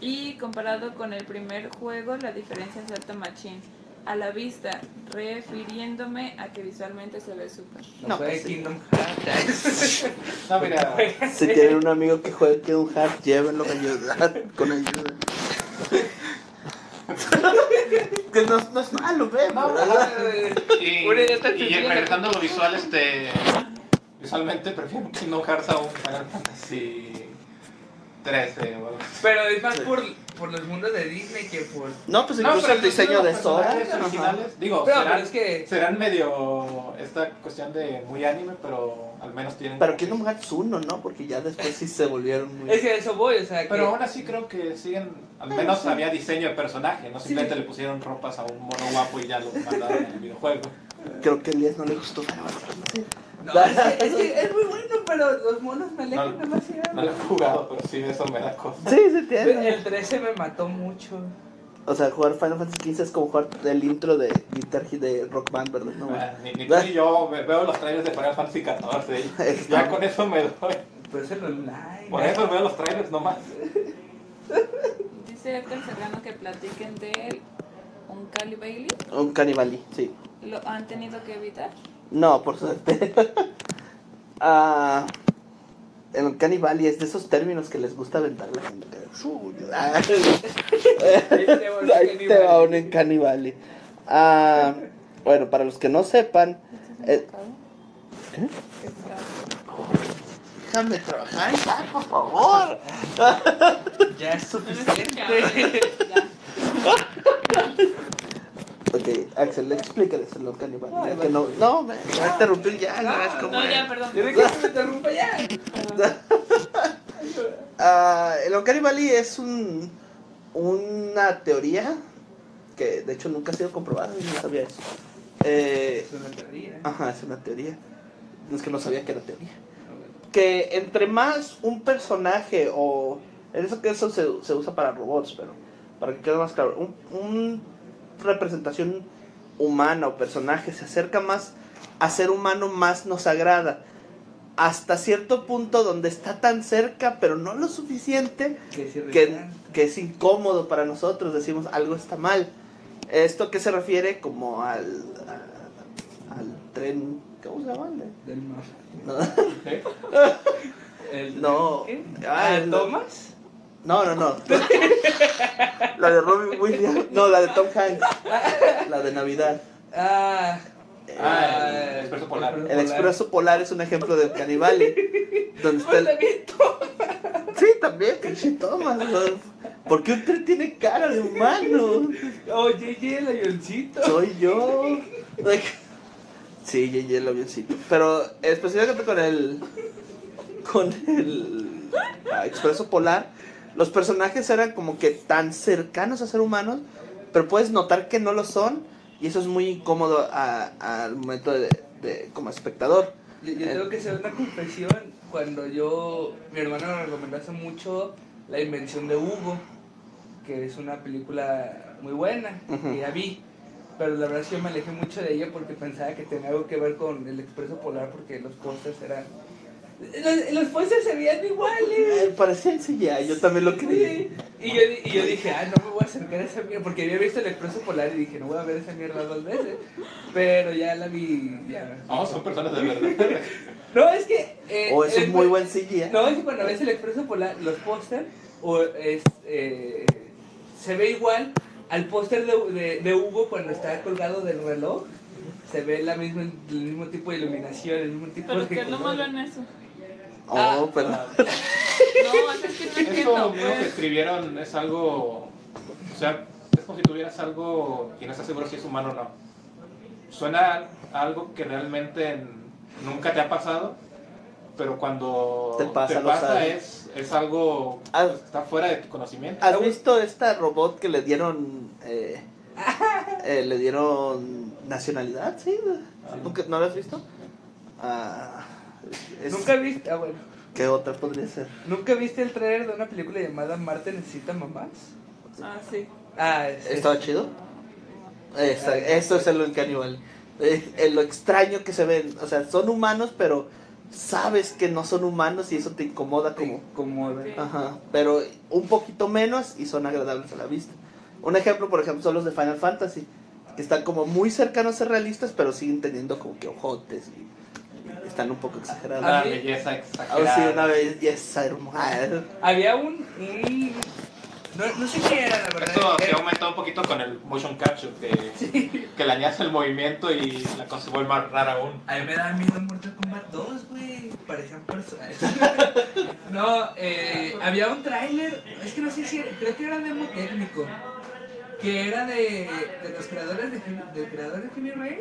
y comparado con el primer juego la diferencia es alta machine. A la vista, refiriéndome a que visualmente se ve súper. No, No, pues sí. Kingdom Hearts. (laughs) No, mira, Si tienen un amigo que juegue Kingdom Hearts, llévenlo a ayudar, con ayuda. (laughs) que no, no es malo, ve, ¿verdad? y, y sencilla. regresando a lo visual, este, visualmente prefiero Kingdom Hearts a un Final Fantasy 13 o algo. Pero es más por, por los mundos de Disney que por... No, pues No, incluso pero el diseño de los Sora. personajes originales, digo, Pero, serán, pero es que... serán medio esta cuestión de muy anime, pero al menos tienen... Pero Kingdom Hearts 1, ¿no? Porque ya después sí se volvieron muy... Es que a eso voy, o sea que... Pero aún así creo que siguen, al menos había diseño de personaje, no simplemente le pusieron ropas a un mono guapo y ya lo mandaron en el videojuego. Creo que a Elías no le gustó Final Fantasy. No, es, que, es que es muy bueno, pero los monos me alejan No, demasiado. No lo he jugado, pero sí, eso me da cosa. Sí, se entiende. El 13 me mató mucho. O sea, jugar Final Fantasy XV es como jugar el intro de Guitar de Rock Band, ¿verdad? No, Ah, Ni, ni tú ni yo ve- veo los trailers de Final Fantasy 14 y Está- (laughs) ya con eso me doy. Pero es el online. Por eso veo los trailers nomás. Dice Edgar Serrano que platiquen de él. Un Cali Bailey. Un Cannibali, sí. ¿Lo han tenido que evitar? No, por suerte. (laughs) Ah, el Cannibali es de esos términos que les gusta aventar la gente. Ah. Ahí te va un en Cannibali. Ah, bueno, para los que no sepan, eh, déjame trabajar ya, por favor. Ya es suficiente. Ok, Axel, explícales Cannibali. ya que no, no, me va a interrumpir ya, no ves cómo No, ya, perdón. ¿Tiene que me interrumpa ya? (laughs) Ah, el Valley es un, una teoría que de hecho nunca ha sido comprobada, yo no sabía eso. Eh, Es una teoría. ajá, es una teoría. No es que no sabía que era teoría. Que entre más un personaje o... En eso que eso se, se usa para robots, pero para que quede más claro, un, un representación humana o personaje se acerca más a ser humano más nos agrada. Hasta cierto punto donde está tan cerca, pero no lo suficiente, Que, es que, que incómodo para nosotros, decimos algo está mal. ¿Esto qué se refiere? Como al, al tren, ¿cómo se llama? Del mar. No, (laughs) ¿Eh? (laughs) El- No. ¿Qué? Ah, Ah, el- ¿Thomas? No, no. no. La de Robin Williams, no, la de Tom Hanks, la de Navidad. Ah, Ah, el Expreso Polar. El Expreso Polar es un ejemplo de Canibale, donde está el... Sí, también, pinche Thomas. ¿no? ¿Por qué un tren tiene cara de humano? Oye, y el avioncito. Soy yo. Sí, J.J. el avioncito. Pero específicamente con el. Con el. ah, Expreso Polar. Los personajes eran como que tan cercanos a ser humanos. Pero puedes notar que no lo son. Y eso es muy incómodo a- al momento de, de- como espectador. Yo, yo tengo que hacer una confesión. Cuando yo. Mi hermano me recomendó hace mucho La Invención de Hugo. Que es una película muy buena. Ujú. Que ya vi. Pero la verdad es que yo me alejé mucho de ella porque pensaba que tenía algo que ver con el Expreso Polar. Porque los pósters eran. Los, los pósters se veían Eh, iguales. parecía en CGI, yo también lo creí. Sí. Y yo, y yo dije, ah, no me voy a acercar a esa mierda, porque había visto el Expreso Polar y dije, no voy a ver esa mierda dos veces. Pero ya la vi, ya. No, son personas de verdad. (laughs) No, es que... eh, O es el un muy buen CGI. No, es que cuando ves el Expreso Polar, los póster, o es, eh, se ve igual al póster de, de, de Hugo cuando está colgado del reloj. Se ve la misma, el mismo tipo de iluminación, el mismo tipo Pero de... que no malo en eso. Oh, pero. No, es que no Eso entiendo. mismo que pues. escribieron es algo. O sea, es como si tuvieras algo y no estás seguro si es humano o no. Suena a algo que realmente nunca te ha pasado, pero cuando Te pasa, lo sabes. es, es algo Ah. que está fuera de tu conocimiento. ¿Has visto esta robot que le dieron. Eh, eh, le dieron nacionalidad? Sí. ¿Nunca, ¿No la has visto? Ah, es- ¿Nunca viste? Ah, bueno. ¿Qué otra podría ser? ¿Nunca viste el trailer de una película llamada Marte necesita mamás? Ah, sí. Ah, es, ¿Estaba chido? Esa- eso es lo caníbal. Eh, lo extraño que se ven. O sea, son humanos, pero sabes que no son humanos y eso te incomoda como. como Sí. Ajá, pero un poquito menos y son agradables a la vista. Un ejemplo, por ejemplo, son los de Final Fantasy, que están como muy cercanos a ser realistas, pero siguen teniendo como que ojotes y están un poco exagerados. Una a mí- belleza Ah, sí, exagerada. una belleza hermosa. Había un... un- No, no sé qué era, la verdad. Esto se Era- aumentó un poquito con el motion capture, que, que le añades el movimiento y la cosa se vuelve más rara aún. A mí me daba miedo Mortal Kombat 2, güey. Parecían personas. (laughs) no, eh, había un tráiler, es que no sé si, creo que era demo técnico. Que era de, de los creadores de, Heavy- del creador de Heavy Rain.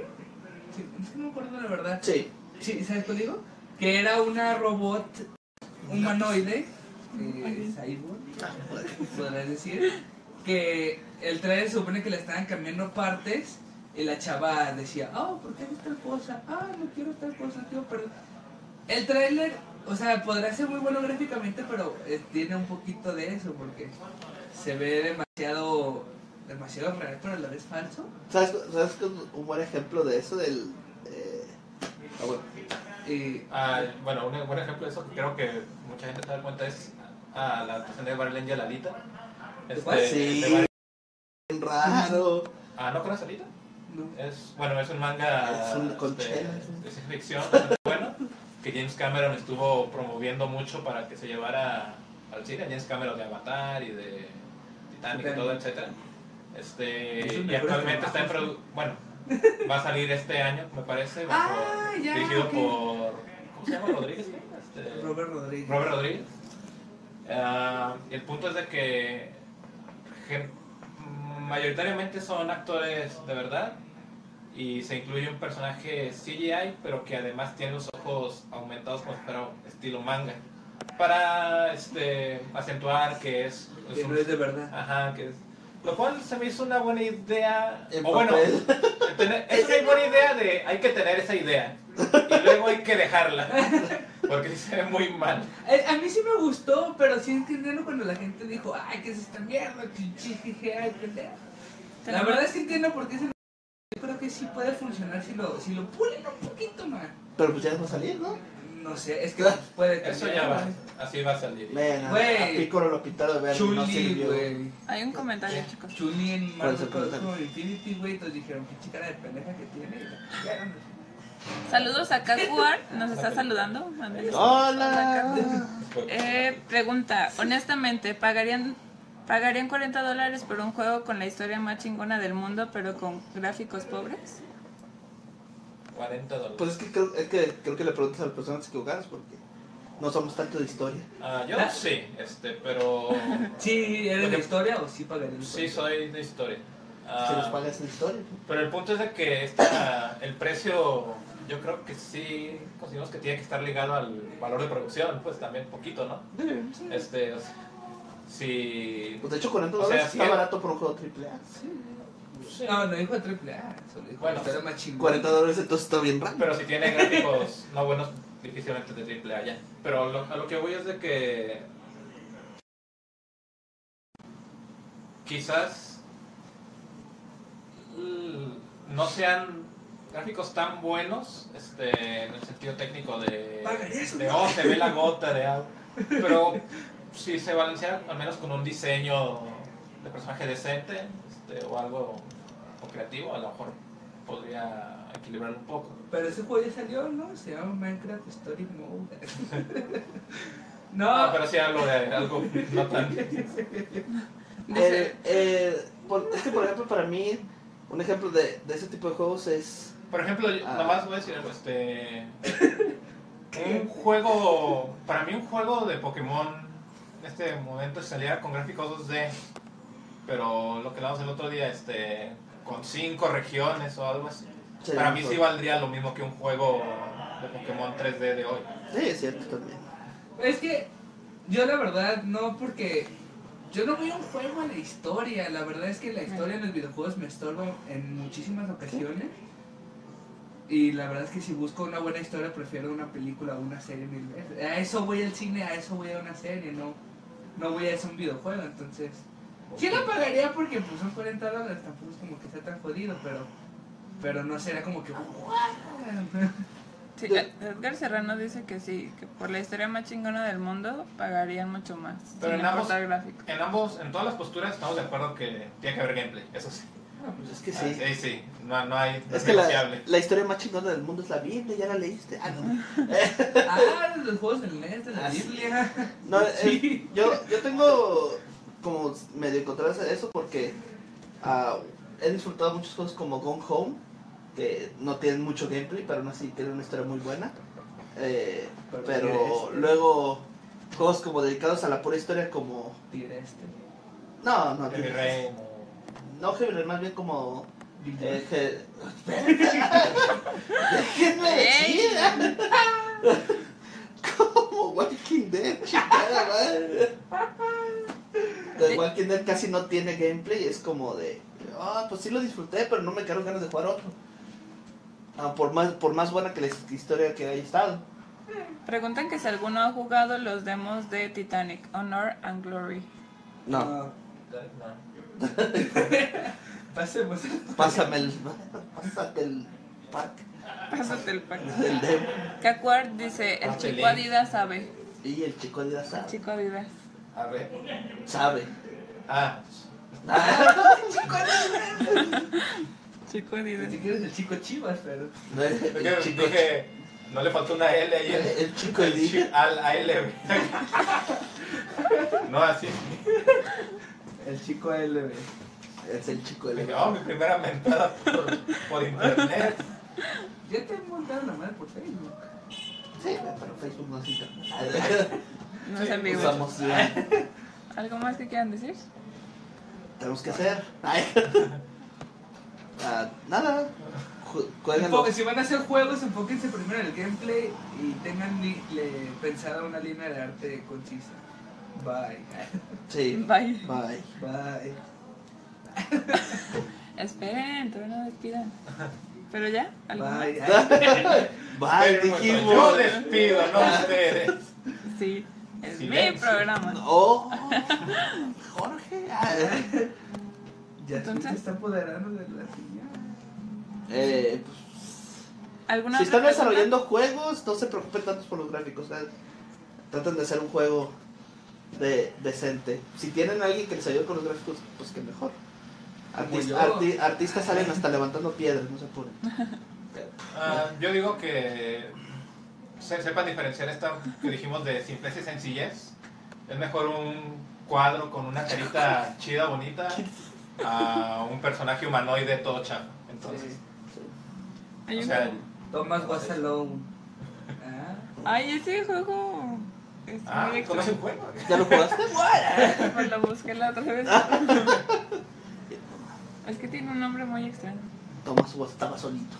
Sí, es que no me acuerdo la verdad. Sí. Sí, ¿sabes cuál digo? Que era una robot humanoide, eh, cyborg, podrás decir, que el trailer se supone que le estaban cambiando partes y la chava decía, oh, ¿por qué haces tal cosa? Ah, no quiero tal cosa, no quiero perder. El trailer, o sea, podrá ser muy bueno gráficamente, pero eh, tiene un poquito de eso, porque se ve demasiado, demasiado real, pero a la vez falso. ¿Sabes, ¿Sabes qué es un buen ejemplo de eso? Del. Ah, bueno. Y Ah, bueno, un buen ejemplo de eso que creo que mucha gente se da cuenta es a la actuación de Barry Angel Alita. cuál? Sí. de Raro. Ah, ¿no conoces Alita? no. Es, bueno, es un manga Es un este, ciencia ficción (laughs) bueno que James Cameron estuvo promoviendo mucho para que se llevara al cine. James Cameron de Avatar y de Titanic y todo, etcétera. Este, Es y actualmente está en bueno, (laughs) va a salir este año, me parece, bajo- Ah, ya, dirigido por ¿cómo se llama? Rodríguez. Este, Robert Rodríguez. Robert Rodríguez. Y el punto es de que mayoritariamente son actores de verdad y se incluye un personaje CGI, pero que además tiene los ojos aumentados como fuera estilo manga. Para este, acentuar que es, es Que un- no es de verdad. Ajá, que es. Lo cual se me hizo una buena idea. En o bueno, papel. (laughs) tener- es una buena idea de hay que tener esa idea. Y luego hay que dejarla. (laughs) Porque sí se ve muy mal. Eh, A mí sí me gustó, pero sí entiendo cuando la gente dijo, ay, ¿qué es esta mierda? Jeje, ay, pendejo. La verdad es que entiendo por qué se creo que sí puede funcionar si lo, si lo pulen un poquito más. Pero pues ya va a salir, ¿no? No sé, es que puede Eso cambiar, ya va, así va a salir. Ven, a- Güey. a Piccolo lo pintaron de verde y no sirvió. güey. Hay un comentario, chicos. Chun-Li en ¿Cuál es el Marvel como Infinity, güey. Entonces dijeron, qué chica de pendeja que tiene. y. Saludos a Kakuar, nos está saludando. Hola. Eh, pregunta, honestamente, ¿pagarían, ¿pagarían 40 dólares por un juego con la historia más chingona del mundo, pero con gráficos pobres? 40 dólares. Pues es que creo, es que creo que le preguntas a las personas equivocadas porque no somos tanto de historia. Ah, yo sí, este, pero (laughs) Sí, ¿eres de historia o sí pagarías? sí soy de historia. Ah, Si nos pagas en historia. Pero el punto es de que esta- el precio, yo creo que sí consideramos que tiene que estar ligado al valor de producción, pues también poquito, ¿no? Este, o sea, si... Pues de hecho 40 O sea, dólares sí, está barato por un juego triple A. sí, No, no dijo triple A, solo dijo Bueno, más chingona. 40 dólares entonces está bien raro. Pero si tiene gráficos no buenos, difícilmente de triple A ya. Pero lo- a lo que voy es de que quizás mm, no sean gráficos tan buenos este, en el sentido técnico de, de oh, se ve la gota de agua. (laughs) Pero si se balancea al menos con un diseño de personaje decente este, o algo o creativo, a lo mejor podría equilibrar un poco. Pero ese juego ya salió, ¿no? Se llama Minecraft Story Mode. (laughs) no, Ah, pero sí hablo de algo no tan... Dice, Eh, eh, por- es que por ejemplo para mí un ejemplo de, de ese tipo de juegos es Por ejemplo, yo- Ah. nomás voy a decir algo, este... Un juego... Para mí un juego de Pokémon en este momento saliera con gráficos 2D, pero lo que hablamos el otro día, este... Con cinco regiones o algo así. Para mí sí juego. valdría lo mismo que un juego de Pokémon 3D de hoy. Sí, es cierto también. es que yo la verdad no, porque yo no voy a un juego a la historia. La verdad es que la historia en los videojuegos me estorba en muchísimas ocasiones. Y la verdad es que si busco una buena historia prefiero una película o una serie mil veces. A eso voy al cine, a eso voy a una serie, no, no voy a eso a un videojuego. Entonces, sí lo pagaría porque pues son 40 dólares, tampoco es como que sea tan jodido, pero, pero no será como que... sí, Edgar Serrano dice que sí, que por la historia más chingona del mundo pagarían mucho más. Pero en ambos-. En ambos, en todas las posturas estamos de acuerdo que tiene que haber gameplay, eso sí. Ah, pues es que Ah, sí. sí, sí, no, no hay... no Es que la, la historia más chingona del mundo es la Biblia, ¿ya la leíste? Ah, no. ah, los juegos de la Ah. Biblia. No, (laughs) eh, Sí. yo, yo tengo como medio encontrado eso porque ah, he disfrutado muchos juegos como Gone Home, que no tienen mucho gameplay, pero aún así tienen una historia muy buena. Eh, Pero pero Tigre luego juegos como dedicados a la pura historia como... Tigre este. No, no, Heavy. Rain No, Heavy Rain, más bien como... Eh, que- Déjenme decir. Como Walking Dead, chingada madre. The Walking Dead casi no tiene gameplay, es como de. Ah, pues sí lo disfruté, pero no me quedaron ganas de jugar otro. Ah, por más por más buena que la his- historia que haya estado. Preguntan que si alguno ha jugado los demos de Titanic, Honor and Glory. No, No. (laughs) pasemos. pásame el. Pásate el pack Pásate el pack. (laughs) del demo. Kakuar dice, el Ah, chico. Adidas sabe. Y el chico de la El sabe. chico Adidas. Arre. Sabe. Ah, Chico Adidas. Si quieres el chico Chivas, pero. No, el, dije, el chico, dije, no le faltó una L ahí. el, el chico El de chi- al a L. güey. No, así. El chico LB. Es el chico Dije, la oh, mi primera mentada por, por internet. Ya te montaron la madre por Facebook. Sí, pero Facebook no es internet. (laughs) No es en vivo. Usamos ¿Algo más que quieran decir? Tenemos que hacer. Ay. (laughs) Ah, nada. Ju- Enfo- Si van a hacer juegos, enfóquense primero en el gameplay y tengan li- le- pensada una línea de arte concisa. Bye. (laughs) Sí. Bye. Bye. Bye. (laughs) Esperen, todavía no despidan. Pero ya, ¿algo más? Bye. Bye, Pero, dijimos. Yo despido, no ustedes. Sí, es mi programa. Oh, (laughs) Jorge. (laughs) Ya Entonces- se está apoderando de la señal. Eh, ¿Alguna si otra están pregunta? desarrollando juegos, no se preocupen tanto por los gráficos. traten de hacer un juego de, decente. Si tienen a alguien que les ayude con los gráficos, pues que mejor. Arti- artistas salen hasta levantando piedras, no se apuren. Ah, yo digo que se, sepan diferenciar esto que dijimos de simpleza y sencillez. Es mejor un cuadro con una carita (laughs) chida, bonita, a un personaje humanoide todo chafa. Entonces, Hay o un- sea, Thomas was (laughs) alone. Ah. Ay, ese juego es ah, muy ¿conoce un extraño. juego? ¿Ya lo jugaste? (laughs) Pues lo busqué la otra vez. es que tiene un nombre muy extraño. Tomás estaba solito.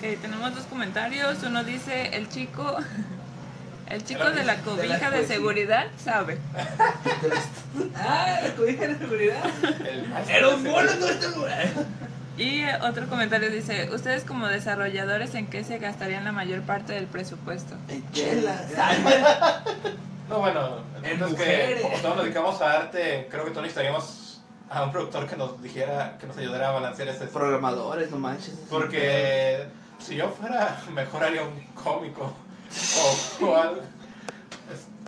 Ok, tenemos dos comentarios. Uno dice, el chico... (laughs) El chico El de la (laughs) de la cobija de seguridad sabe. Ah, la cobija de seguridad. Era un seguridad. todo este lugar. Y eh, otro comentario dice, ustedes como desarrolladores, ¿en qué se gastarían la mayor parte del presupuesto? En chelas. (laughs) No, bueno, el En punto es que como todos nos dedicamos a arte, creo que todos necesitaríamos a un productor que nos dijera, que nos ayudara a balancear ese... Programadores, no manches. Porque si yo fuera, (laughs) mejor haría un cómico o, o algo.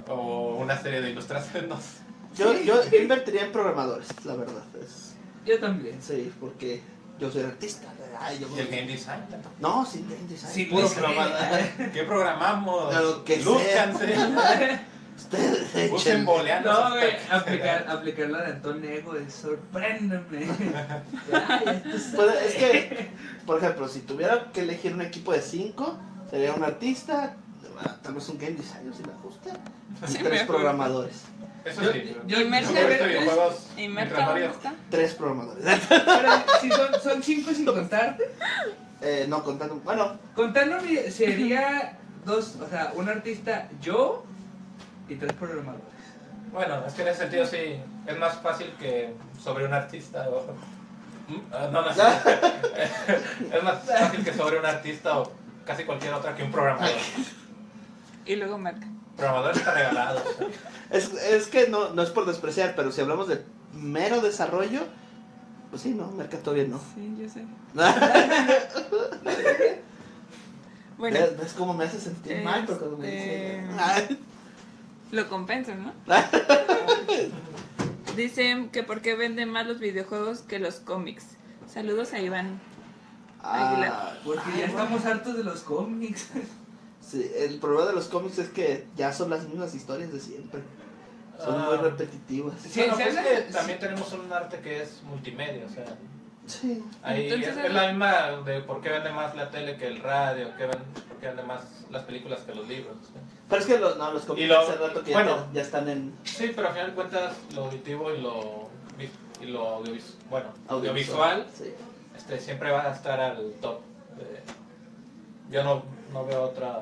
O una serie de ilustraciones. Yo, yo, yo invertiría en programadores, la verdad. Es, Yo también. sí, porque yo soy artista. Ay, yo Y el game design. No, sin game design. Sí, puro programador. ¿Qué programamos? Lo que sea. (laughs) Ustedes Usen echen. boleanos. No, güey, aplicar, aplicar la de Antón Nego es sorpréndeme. Ay, esto es- Pues, es que, por ejemplo, si tuviera que elegir un equipo de cinco, sería un artista, tal vez un game designer si le ajusta, y Sí, tres mejor. programadores. Eso Yo- sí. yo- ¿Y Merca? Yo he visto videojuegos ¿Y mientras Merca dónde varios- está? Tres programadores. Pero si son, son cinco sin contarte, Eh, no, contando. Bueno, contándome sería dos, o sea, un artista, yo y tres programadores. Bueno, es que en ese sentido sí, es más fácil que sobre un artista o... ¿Mm? Ah, No, (laughs) (laughs) es más fácil que sobre un artista o casi cualquier otra que un programador. Y luego Merca. Programador está regalado. es, es que no, no es por despreciar, pero si hablamos de mero desarrollo, pues sí, no, Mercado todavía no. Sí, yo sé. (laughs) ¿Ves, Bueno, ves cómo me hace sentir mal? Cuando me dice, Ay, lo compensan, ¿no? (laughs) Dicen que por qué venden más los videojuegos que los cómics. Saludos a Iván. ah, Porque ya estamos hartos de los cómics. (laughs) sí, el problema de los cómics es que ya son las mismas historias de siempre. Son muy Ah. repetitivas. Sí, Bueno, pues habla- que también tenemos un arte que es multimedia, o sea, Sí. ahí Entonces, es, es la misma de por qué vende más la tele que el radio, qué ven- por qué vende más las películas que los libros. o sea. Pero es que los, no, los cómics lo- hace rato que bueno. ya, ya están en Sí, pero al final de cuentas lo auditivo y lo, y lo audiovis- bueno, audiovisual. audiovisual Sí. este, siempre va a estar al top. de- yo no, no veo otra...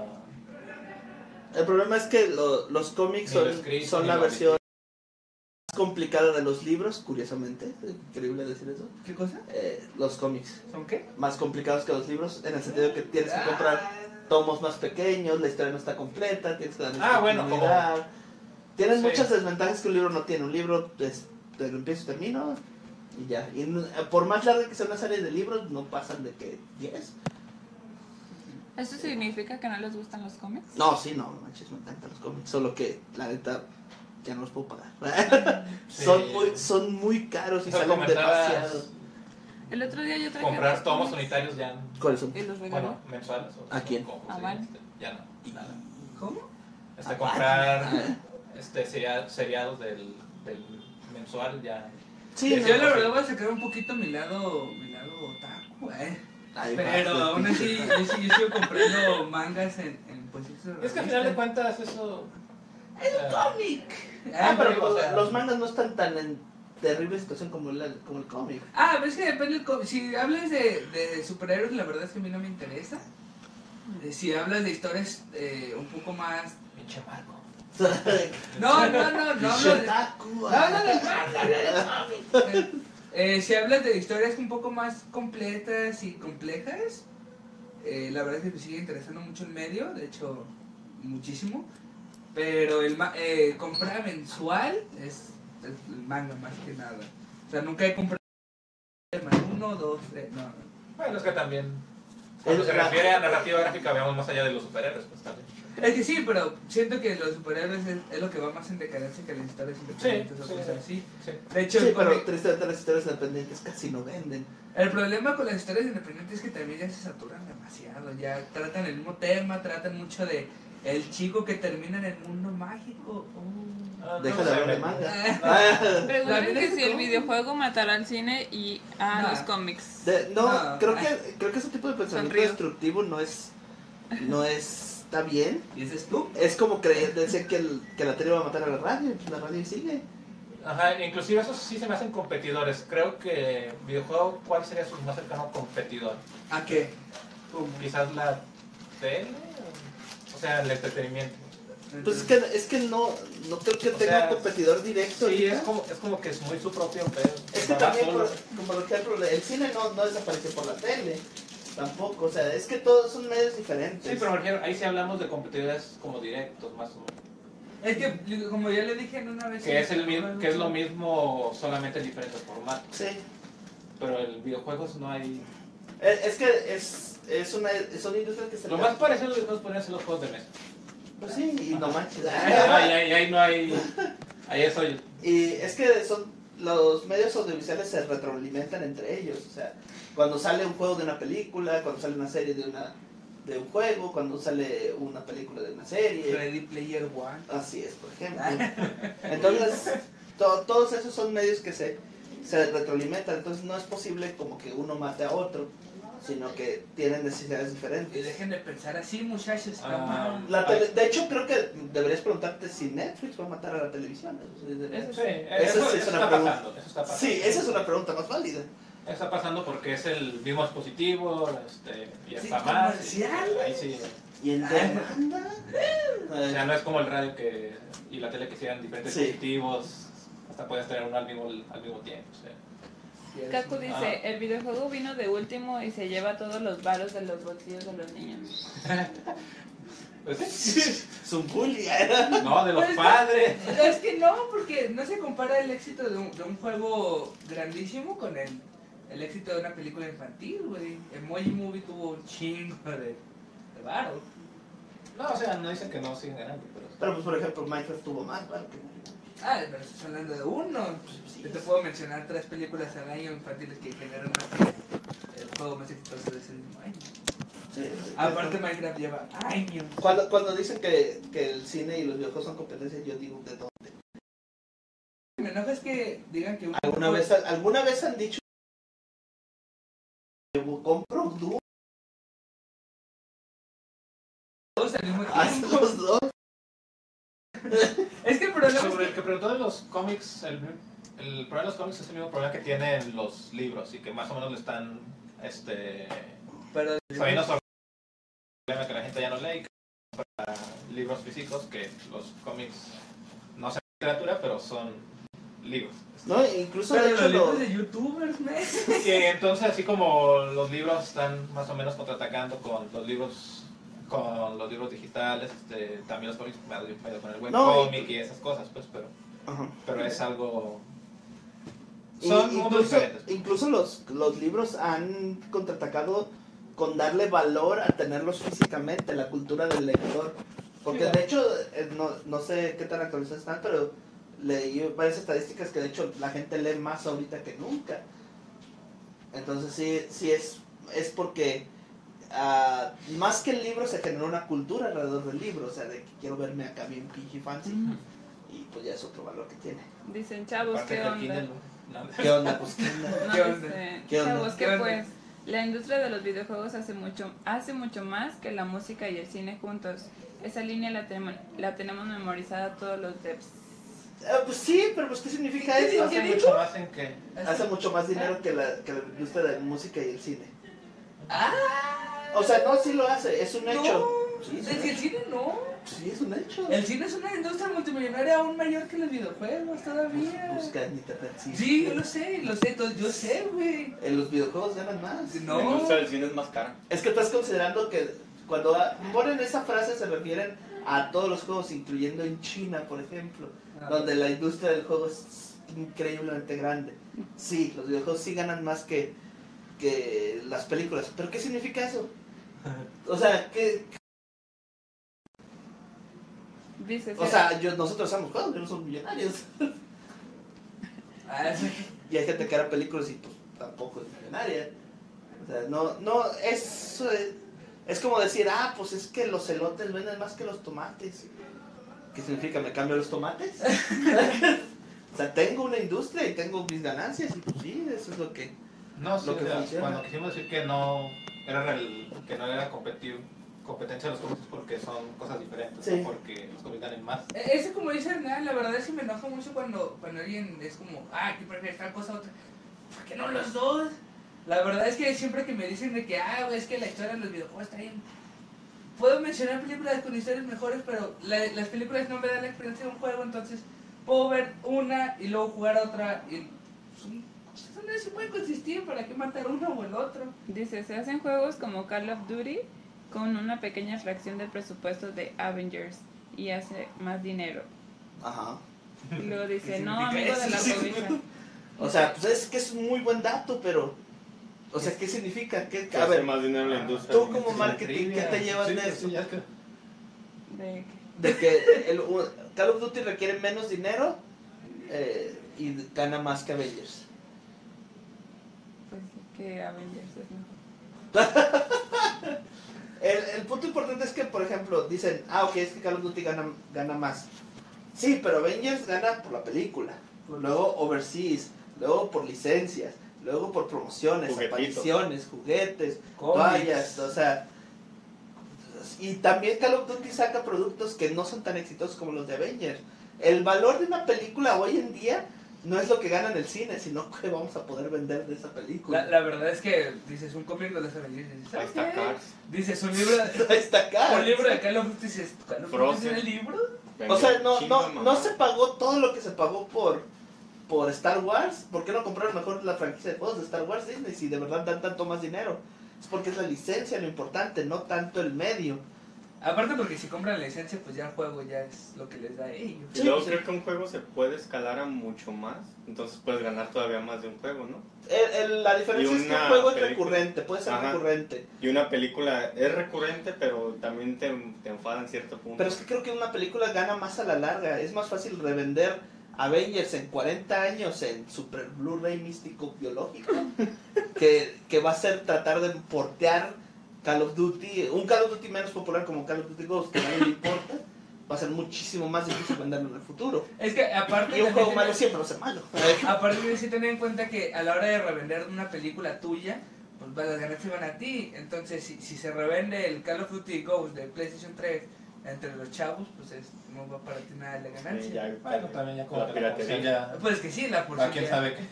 El problema es que lo- los cómics son, escrito, son la versión más complicada de los libros, curiosamente. Es increíble decir eso. ¿Qué cosa? Eh, los cómics. ¿Son qué? Más complicados que los libros, en el sentido que tienes que comprar tomos más pequeños, la historia no está completa, tienes que darle Ah, bueno, continuidad. Tienen Sí. muchas desventajas que un libro no tiene. Un libro es, te lo empiezo y termino y ya. Y no- por más larga que sea una serie de libros, no pasan de que 10. ¿Eso significa que no les gustan los cómics? No, sí, no, no manches, me encantan los cómics. Solo que, la neta, ya no los puedo pagar. (laughs) Sí. son, muy, son muy caros y Eso salen demasiado. El otro día yo traje Comprar tomos cómics unitarios ya... ¿Cuáles son? Y los regalé. Bueno, mensuales. o- ¿A quién? o- A sí, Val. este, ya no, nada. ¿Cómo? Este, Ah, comprar ah. este, seria- seriados del, del mensual ya... Sí, Sí, no, Yo la verdad voy a sacar un poquito mi lado, mi lado otaku, eh. Ay, Pero aún así, yo, sí- yo sigo comprando mangas en, en pues, Es que al final de cuentas eso... ¡Es un eh, cómic! Ah, pero sea- los mangas no están tan en terrible situación como, la- como el cómic. Ah, pero es que depende del cómic. Si hablas de, de superhéroes, la verdad es que a mí no me interesa. Eh, Si hablas de historias eh, un poco más... Pinche Marco. No, no, no, no hablo de... No, ah. no, no, no, no, no. Eh, eh, si hablas de historias un poco más completas y complejas, eh, la verdad es que me sigue interesando mucho el medio, de hecho, muchísimo. Pero el ma- eh, comprar mensual es, el manga más que nada. O sea, nunca he comprado uno, dos, tres, no, no. Bueno, es que también. Cuando El- se la- refiere a narrativa gráfica, veamos más allá de los superhéroes, pues también. Es que sí, pero siento que los superhéroes es, es lo que va más en decadencia que las historias independientes Sí, o sí, cosas así. Sí. De hecho, Sí, pero tristemente las historias independientes casi no venden. el problema con las historias independientes es que también ya se saturan demasiado. Ya tratan el mismo tema, tratan mucho de el chico que termina en el mundo mágico. Oh. Ah, hablar de me- manga. Ah. (laughs) Ah, que es si el videojuego matará al cine y a los cómics. de- no, No. creo que creo que ese tipo de pensamiento Sonrío. destructivo no es no está bien. ¿Y ese es tú? Es como creer, decir que, el- que la tele va a matar a la radio, la radio sigue. Ajá, inclusive esos sí se me hacen competidores. Creo que videojuego, ¿cuál sería su más cercano competidor? ¿A qué? Quizás la tele, o sea, el entretenimiento. Pues es que, es que no, no creo que O tenga sea, un competidor directo. Sí, es como, es como que es muy su propio pedo. Es que también, por, como por ejemplo, el cine no, no desapareció por la tele. Tampoco, o sea, es que todos son medios diferentes. Sí, pero refiero, ahí sí hablamos de competidores como directos, más o menos. Es que, como ya le dije en una vez... Que es, el, mi- que es lo mismo, solamente en diferentes formatos. Sí. Pero en videojuegos no hay... Es, es que es, es una, son industrias que se Lo más parecido a los videojuegos podrían ser los juegos de mesa. Pues sí, y no manches. (laughs) Ahí, ahí, ahí no hay... Ahí eso... Y es que son los medios audiovisuales se retroalimentan entre ellos. O sea, cuando sale un juego de una película, cuando sale una serie de una de un juego, cuando sale una película de una serie. Ready Player One. Así es, por ejemplo. Entonces, to- todos esos son medios que se, se retroalimentan. Entonces, no es posible como que uno mate a otro, sino que tienen necesidades Y diferentes. dejen de pensar así, muchachos. Ah. La tele- de hecho, creo que deberías preguntarte si Netflix va a matar a la televisión. Eso sí, Eso eso, sí es eso una está pregunta. pasando. Eso está pasando. Sí, esa es una pregunta más válida. Está pasando porque es el mismo dispositivo, este, y Sí, hasta más. comerciales. Ahí sí. ¿Y en demanda? O sea, no es como el radio que, y la tele que sean diferentes Sí. dispositivos, hasta puedes tener uno al mismo, al mismo tiempo. o sea. Kaku dice, Ah. el videojuego vino de último y se lleva todos los varos de los bolsillos de los niños. (laughs) Pues, (laughs) Es un bully. (laughs) no, de los Pues, padres. Es que no, porque no se compara el éxito de un, de un juego grandísimo con el, el éxito de una película infantil, güey. Emoji Movie tuvo un chingo de, de varo. No, o sea, no dicen que no siguen ganando, pero... Pero, pues, por ejemplo, Minecraft tuvo más, que- Ah, pero estás hablando de uno. Yo te puedo mencionar tres películas al año infantiles que generan más que el juego más exitoso de ese mismo año. Sí. Aparte Minecraft lleva años. Cuando, cuando dicen que, que el cine y los videojuegos son competencias, yo digo de dónde. Me enoja es que digan que un ¿Alguna juego- vez, ¿Alguna vez han dicho que compro Doom? todos al mismo tiempo. los dos. (laughs) Es que el problema es Sobre el que que preguntó de los cómics, el, el problema de los cómics es el mismo problema que tienen los libros y que más o menos le están este, pero sabiendo sobre el problema que la gente ya no lee, que para libros físicos, que los cómics no son literatura, pero son libros. No, incluso pero de los hecho libros lo- de youtubers, me. Y entonces, así como los libros están más o menos contraatacando con los libros con los libros digitales, este, también los cómics medio, con el webcomic y esas cosas, pues, pero, Ajá. pero es algo... Son incluso, diferentes. incluso los, los libros han contraatacado con darle valor a tenerlos físicamente, la cultura del lector. Porque Sí, de hecho, eh, no, no sé qué tan actualizados están, pero leí varias estadísticas que de hecho la gente lee más ahorita que nunca. Entonces sí, sí es, es porque ah, más que el libro se generó una cultura alrededor del libro, o sea, de que quiero verme acá bien pinche fancy. Y pues ya es otro valor que tiene. Dicen, chavos, Aparte ¿qué onda? ¿Qué onda? Pues, ¿qué (laughs) onda? No, ¿Qué onda? dice, ¿Qué onda? Chavos, ¿Qué onda? pues la industria de los videojuegos hace mucho, hace mucho más que la música y el cine juntos. Esa línea la, tenemos la tenemos memorizada todos los devs. Ah, pues sí, pero pues ¿qué significa ¿Qué eso? Hace dijo? mucho más en que... Hace mucho más dinero que la, que la industria de la música y el cine. Ah, O sea, no, sí lo hace, es un no. hecho. Sí, es Es un que el cine no. Sí, es un hecho. El cine es una industria multimillonaria aún mayor que los videojuegos todavía. Busca en internet, sí. Sí, yo lo sé, lo sé, todo- yo sé, güey. En los videojuegos ganan más. No. La industria del cine es más cara. Es que estás considerando que cuando ponen esa frase se refieren a todos los juegos, incluyendo en China, por ejemplo, Ah. donde la industria del juego es increíblemente grande. Sí, los videojuegos sí ganan más que, que las películas. ¿Pero qué significa eso? O sea, ¿qué, o sea yo, nosotros somos juegos, no somos millonarios. Ah. Y hay gente que hará películas y pues tampoco es millonaria. O sea, no, no, es, es como decir, ah, pues es que los elotes venden más que los tomates. ¿Qué significa? ¿Me cambio los tomates? (laughs) (laughs) o sea, tengo una industria y tengo mis ganancias y pues sí, eso es lo que... No, sí, Lo que o sea, funciona. cuando quisimos decir que no era real- que no era competir, competencia de los cómics porque son cosas diferentes, Sí. no porque los cómics ganen más. E- Ese como dice Hernán, la verdad es que me enoja mucho cuando, cuando alguien es como, ah, ¿qué prefieres tal cosa u otra? ¿Por qué no los dos? La verdad es que siempre que me dicen de que, ah, es que la historia de los videojuegos está bien. Puedo mencionar películas con historias mejores, pero la- las películas no me dan la experiencia de un juego, entonces puedo ver una y luego jugar otra y son cosas donde se pueden consistir, ¿para qué matar uno o el otro? dice, se hacen juegos como Call of Duty con una pequeña fracción del presupuesto de Avengers y hace más dinero. Ajá. Y luego dice, ¿Qué no, amigo de la eso? (laughs) cobija. O sea, pues es que es un muy buen dato, pero... O sea, ¿qué significa? ¿Qué, Que a hace ver, más dinero la industria. tú como marketing, ¿qué te llevas Sí, de sí, eso? ya es que- De- de que el, Call of Duty requiere menos dinero eh, y gana más que Avengers. Que Avengers es mejor. (laughs) El, el punto importante es que, por ejemplo, dicen, ah, ok, es que Call of Duty gana, gana más. Sí, pero Avengers gana por la película, luego overseas, luego por licencias, luego por promociones, Juguetitos. apariciones, juguetes, Cómics. toallas, o sea... Y también Call of Duty saca productos que no son tan exitosos como los de Avengers. El valor de una película hoy en día no es lo que gana en el cine, sino que vamos a poder vender de esa película. La, la verdad es que dices un cómic de y dices, Ahí está. Cars. Dices un libro, de- (laughs) Ahí está un libro de Call of Duty dices, ¿Call of Duty Frozen. es el libro? O sea, no, no, no se pagó todo lo que se pagó por, por Star Wars. ¿Por qué no compraron mejor la franquicia de juegos de Star Wars Disney si de verdad dan tanto más dinero? Es porque es la licencia lo importante, no tanto el medio. Aparte porque si compran la licencia, pues ya el juego ya es lo que les da a ellos. Y luego creo que un juego se puede escalar a mucho más. Entonces puedes ganar todavía más de un juego, ¿no? El- el- la diferencia es que una juego es recurrente, puede ser Ajá. recurrente. Y una película es recurrente, pero también te, te enfada en cierto punto. Pero es que creo que una película gana más a la larga. Es más fácil revender Avengers en 40 años en Super Blu-ray místico biológico (laughs) que, que va a ser tratar de portear Call of Duty, un Call of Duty menos popular como Call of Duty Ghost, que a nadie le importa. Va a ser muchísimo más difícil venderlo en el futuro. Es que aparte... Y un juego tiene- malo siempre va a ser malo. (laughs) Aparte de sí tener en cuenta que a la hora de revender una película tuya, pues las ganancias van a ti. Entonces, si, si se revende el Call of Duty Ghost de PlayStation 3 entre los chavos, pues es, no va para ti nada de Sí, ganancia. ya, Bueno, también ya como la piratería. Pues que sí, la porción. quién sabe qué.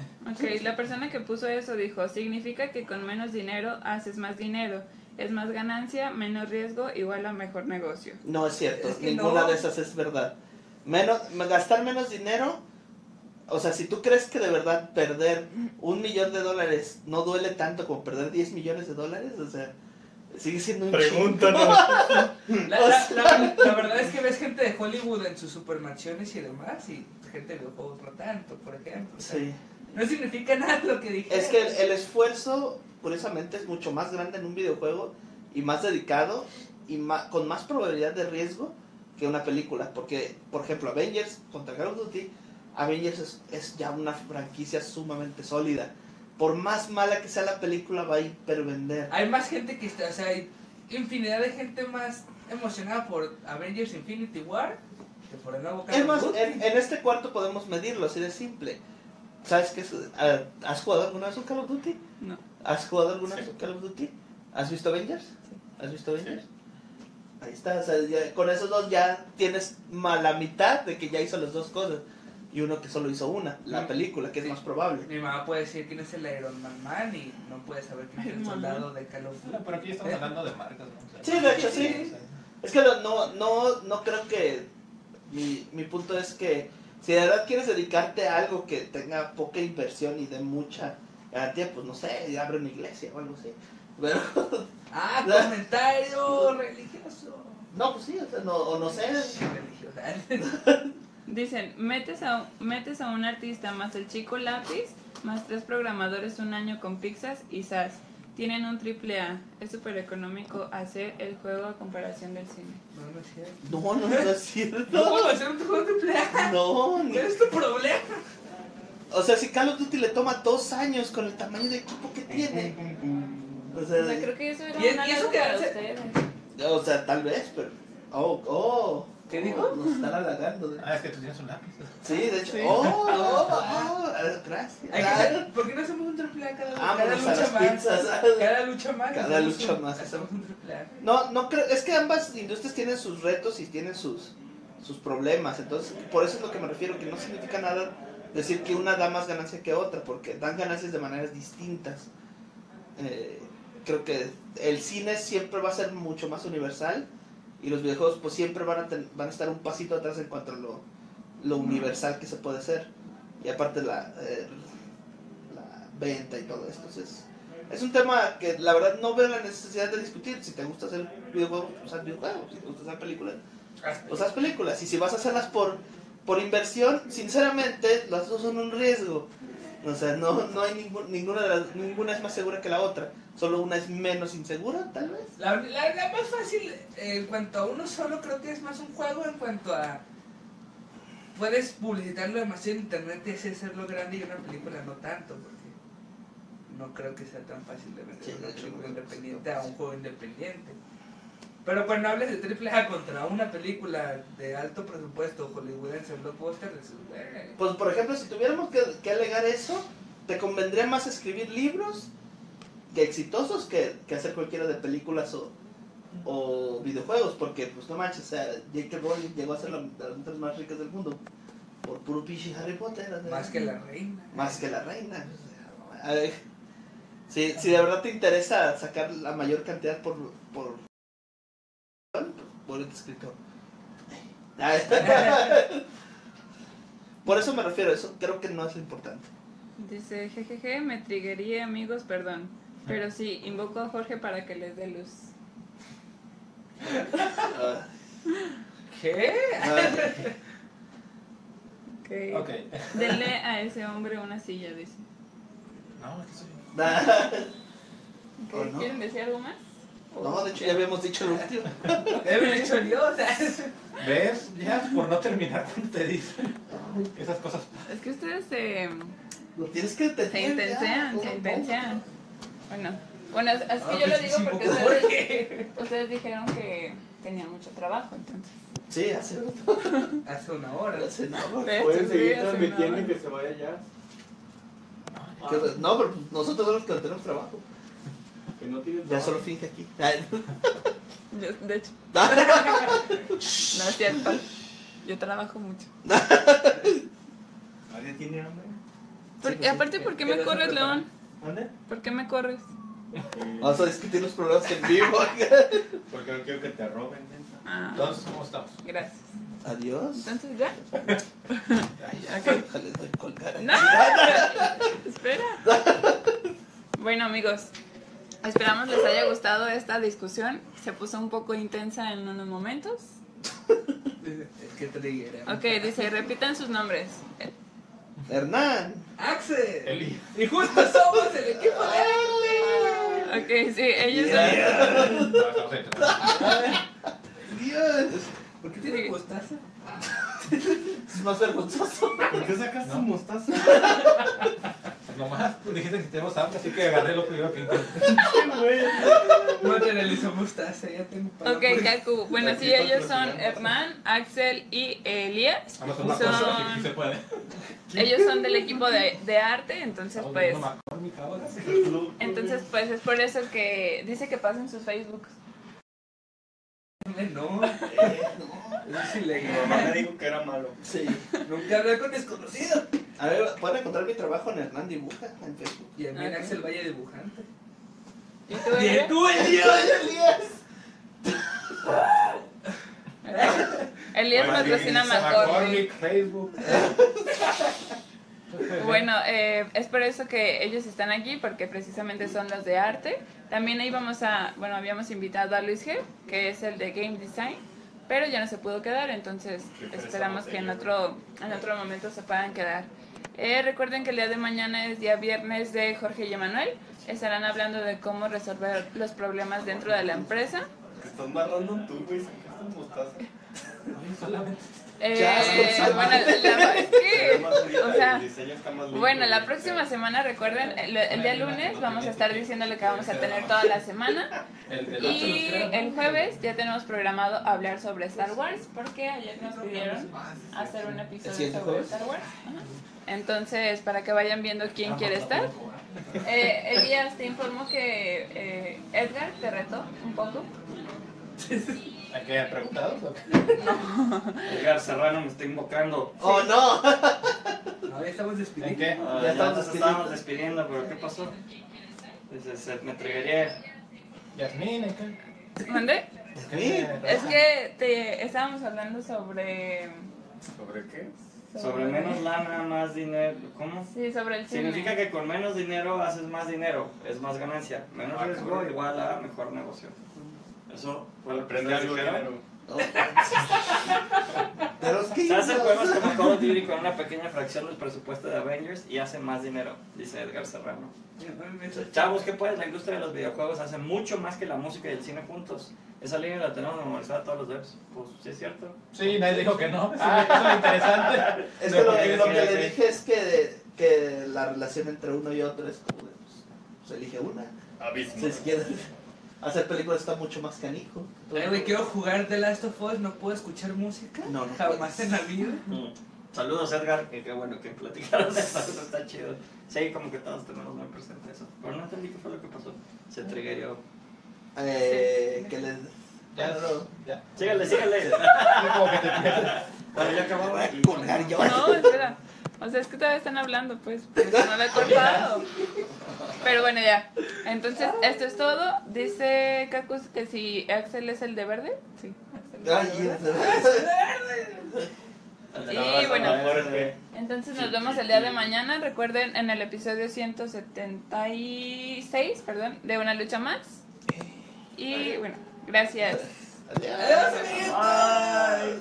Ok, la persona que puso eso dijo, significa que con menos dinero haces más dinero. Es más ganancia, menos riesgo, igual a mejor negocio. No es cierto, Es que ninguna no. de esas es verdad. Menos, gastar menos dinero, o sea, si tú crees que de verdad perder un millón de dólares no duele tanto como perder 10 millones de dólares, o sea, sigue siendo un Pregúntanos. (laughs) La, la- la- la verdad es que ves gente de Hollywood en sus supermansiones y demás, y gente de videojuegos no tanto, por ejemplo. O sea, Sí. No significa nada lo que dije. Es que el, el esfuerzo, curiosamente, es mucho más grande en un videojuego y más dedicado y ma- con más probabilidad de riesgo que una película. Porque, por ejemplo, Avengers contra Call of Duty, Avengers es, es ya una franquicia sumamente sólida. Por más mala que sea la película, va a hipervender. Hay más gente que está, o sea, hay infinidad de gente más emocionada por Avengers Infinity War que por el nuevo Call Es más, en, en este cuarto podemos medirlo, así de simple. ¿Sabes qué? es? Ah, ¿Has jugado alguna vez un Call of Duty? No. ¿Has jugado alguna vez Sí. un Call of Duty? ¿Has visto Avengers? ¿Has visto Avengers? Ahí está, o sea, ya- con esos dos ya tienes ma- la mitad de que ya hizo las dos cosas. Y uno que solo hizo una, la Mm. película, que es Sí. más probable. Mi mamá puede decir quién es el Iron Man Man y no puede saber quién es el soldado de Call of Duty. pero aquí estamos hablando de marcas, ¿no? O sea, Sí, de hecho, sí. Es que no, no, no, no creo que... Mi, mi punto es que si de verdad quieres dedicarte a algo que tenga poca inversión y de mucha garantía, pues no sé, abre una iglesia o algo así. Pero, (laughs) Ah, (laughs) comentario religioso. no, pues sí, o, sea, no, o no sé. Religioso. (laughs) Dicen, metes a, metes a un artista más el chico lápiz más tres programadores un año con Pixar y SAS. Tienen un triple A. Es súper económico hacer el juego a comparación del cine. No, no es cierto. No, no, no es cierto. (laughs) No hacer un juego de playa. No, ni- ¿Cuál es tu problema? O sea, si Call of Duty le toma dos años con el tamaño de equipo que tiene. O O sea, creo que eso era ¿Y una y eso que hace- o sea, tal vez, pero. Oh, oh. ¿Qué dijo? Nos están halagando. Ah, es que tú tienes un lápiz. Sí, de hecho. Sí. Oh, oh, oh, gracias. Hay que Ah, hacer- ¿Por qué no hacemos un triple A cada, cada Vámonos a lucha las más? pizzas. Cada lucha más. Cada hacemos lucha un- más. Hacemos un triple A. No, no creo, es que ambas industrias tienen sus retos y tienen sus, sus problemas, entonces por eso es lo que me refiero, que no significa nada decir que una da más ganancia que otra, porque dan ganancias de maneras distintas. Eh, creo que el cine siempre va a ser mucho más universal y los videojuegos pues siempre van a, ten- van a estar un pasito atrás en cuanto a lo, lo universal que se puede hacer. Y aparte la, eh, la venta y todo esto. Entonces, es un tema que la verdad no veo la necesidad de discutir. Si te gusta hacer videojuegos, pues haz videojuegos. Si te gusta hacer películas, pues haz películas. Y si vas a hacerlas por, por inversión, sinceramente, las dos son un riesgo. O sea, no, no hay ningún- ninguna de las, ninguna es más segura que la otra. Solo una es menos insegura, tal vez. La, la, la más fácil eh, en cuanto a uno solo creo que es más un juego en cuanto a puedes publicitarlo demasiado en internet y así hacerlo grande y una película no tanto porque no creo que sea tan fácil de vender Sí, una película independiente a un juego independiente pero cuando hables de triple A contra una película de alto presupuesto hollywoodense blockbuster "Güey". Pues, por ejemplo, si tuviéramos que, que alegar eso, te convendría más escribir libros que exitosos que, que hacer cualquiera de películas o, o videojuegos, porque, pues, no manches, o sea, J.K. Rowling llegó a ser la, de las mujeres más ricas del mundo por puro pinche Harry Potter. más que la reina Más que la reina. a ver, si, si de verdad te interesa sacar la mayor cantidad por... por por el escritor. (laughs) Por eso me refiero, eso creo que no es lo importante. Dice, jejeje, me triguería, amigos, perdón. Pero sí, invoco a Jorge para que les dé luz. Ah, ¿qué? ah, Ok. Ok. Denle a ese hombre una silla, dice. No, es que sí. ah. ¿Quieren decir algo más? No, de hecho ya habíamos dicho el último. (laughs) Debe dicho sea, (laughs) ¿Ves? Ya, por no terminar (laughs) te dicen esas cosas. Es que ustedes se, Lo tienes que entender. se ya, intensean, ¿cómo se intensean. Bueno, bueno, es, es que Ah, yo lo digo sí, porque ustedes, ustedes dijeron que tenían mucho trabajo, entonces. Sí, hace hace una hora hace no, ¿Ves? Pueden Sí, seguir una transmitiendo y hora. que se vaya ya. no, pero nosotros somos los que no tenemos trabajo. Que no tienen Ya trabajo. solo finge aquí. Ay, (laughs) Yo, de hecho, (laughs) no es cierto. Yo trabajo mucho. (laughs) ¿Nadie tiene hambre? Por- pues sí. aparte, ¿por qué me corres. León? ¿Dónde? ¿Por qué me corres? Vamos a discutir los problemas en vivo. Porque no quiero que te roben. neta. Ah, Entonces, ¿cómo estamos? gracias. Adiós. Entonces, ¿ya? Ok. Déjale, doy colgar. No, espera. Bueno, amigos, esperamos les haya gustado esta discusión. Se puso un poco intensa en unos momentos. Es que trigger. Ok, dice, repitan sus nombres. Hernán. Axel. Eli. Y justo somos el equipo de Ok, sí, ellos son... Dios. ¿Por qué tiene Sí. mostaza? Es más vergonzoso. ¿Por qué sacas tu mostaza? Pues Nomás tú dijiste que tenemos hambre, así que agarré lo primero que encontré. (laughs) Materializó mostaza, ya tengo Ok, Kaku. Bueno, sí, ellos son Hernán, Axel y Elías. Vamos a una cosa, sí se puede. Ellos son del equipo de, de arte, entonces pues... Entonces pues es por eso que dice que pasen sus Facebooks. No, (laughs) Eh, eso es Mi ilegal. mamá me dijo que era malo. Sí. Nunca hablar con desconocidos. A ver, pueden encontrar mi trabajo en Hernán Dibuja en Facebook. Y a mí en Ok. Axel Valle dibujante. ¿Y tú, Elías? tú, Elías! (laughs) Elías! Patrocina McCormick. Facebook. (laughs) (laughs) Bueno, eh, es por eso que ellos están aquí, porque precisamente son los de arte. También íbamos a, bueno, habíamos invitado a Luis G, que es el de Game Design, pero ya no se pudo quedar, entonces esperamos que en otro, en otro momento se puedan quedar. Eh, recuerden que el día de mañana es día viernes de Jorge y Emanuel. Estarán hablando de cómo resolver los problemas dentro de la empresa. Te estás barrando tú, güey. Sacaste mostaza. (laughs) Eh, bueno, la, (laughs) o sea, bueno, próxima semana, recuerden, el, el día lunes vamos a estar diciéndole que vamos a tener toda la semana. Y el jueves ya tenemos programado hablar sobre Star Wars, porque ayer nos pidieron hacer un ¿El episodio sobre? Star Wars. Ajá. Entonces, para que vayan viendo quién quiere estar. Eh, Elías, te informo que eh, Edgar te retó un poco. ¿A qué preguntados? (laughs) o qué? Edgar Serrano me está invocando. ¡Oh, no! (laughs) No, ya estamos ¿En despidiendo. qué? Ah, Ya ya estamos nos estábamos despidiendo, pero ¿qué pasó? Dice, se- me entregaría. Yasmín, ¿en qué? ¿Mandé? Sí. Es que te estábamos hablando sobre. ¿Sobre qué? Sobre menos lana, más dinero. ¿Cómo? Sí, sobre el cine. Significa que con menos dinero haces más dinero, es más ganancia. Menos Ah, riesgo igual a mejor negocio. Eso fue que Aprender ustedes algo dijeron. dinero. (laughs) De los que Se hacen juegos como Call of Duty con una pequeña fracción del presupuesto de Avengers y hace más dinero, dice Edgar Serrano. Chavos, ¿qué puedes? La industria de los videojuegos hace mucho más que la música y el cine juntos. Esa línea la tenemos memorizada todos los devs. Pues sí es cierto. Sí, nadie dijo que no. Eso es lo interesante. (laughs) Es No, que lo, porque lo que le dije es que, que la relación entre uno y otro es como de, pues, pues elige una. Abismo. Si quieres hacer películas está mucho más canijo. Ay, güey, quiero jugar The Last of Us, no puedo escuchar música. No, no Jamás puedes. en la vida. (laughs) Mm. Saludos Edgar, que qué bueno que platicaron de eso, eso está chido. Sí, como que todos tenemos muy presente eso. Pero no entendí qué fue lo que pasó. Se triggerió. Eh, que les... Ya, Bueno, ya. Sígale, sígale. (laughs) Como que te pierdes. Bueno, ya acababa. voy a colgar yo. No, espera. O sea, es que todavía están hablando, pues. porque No lo he cortado. Pero bueno, ya. Entonces, esto es todo. Dice Kakus que si Axel es el de verde. Sí. Axel es el de verde. Y bueno. Entonces nos vemos el día de mañana. Recuerden en el episodio 176, perdón, de Una Lucha Más. Y bueno, gracias. Adiós. Bye.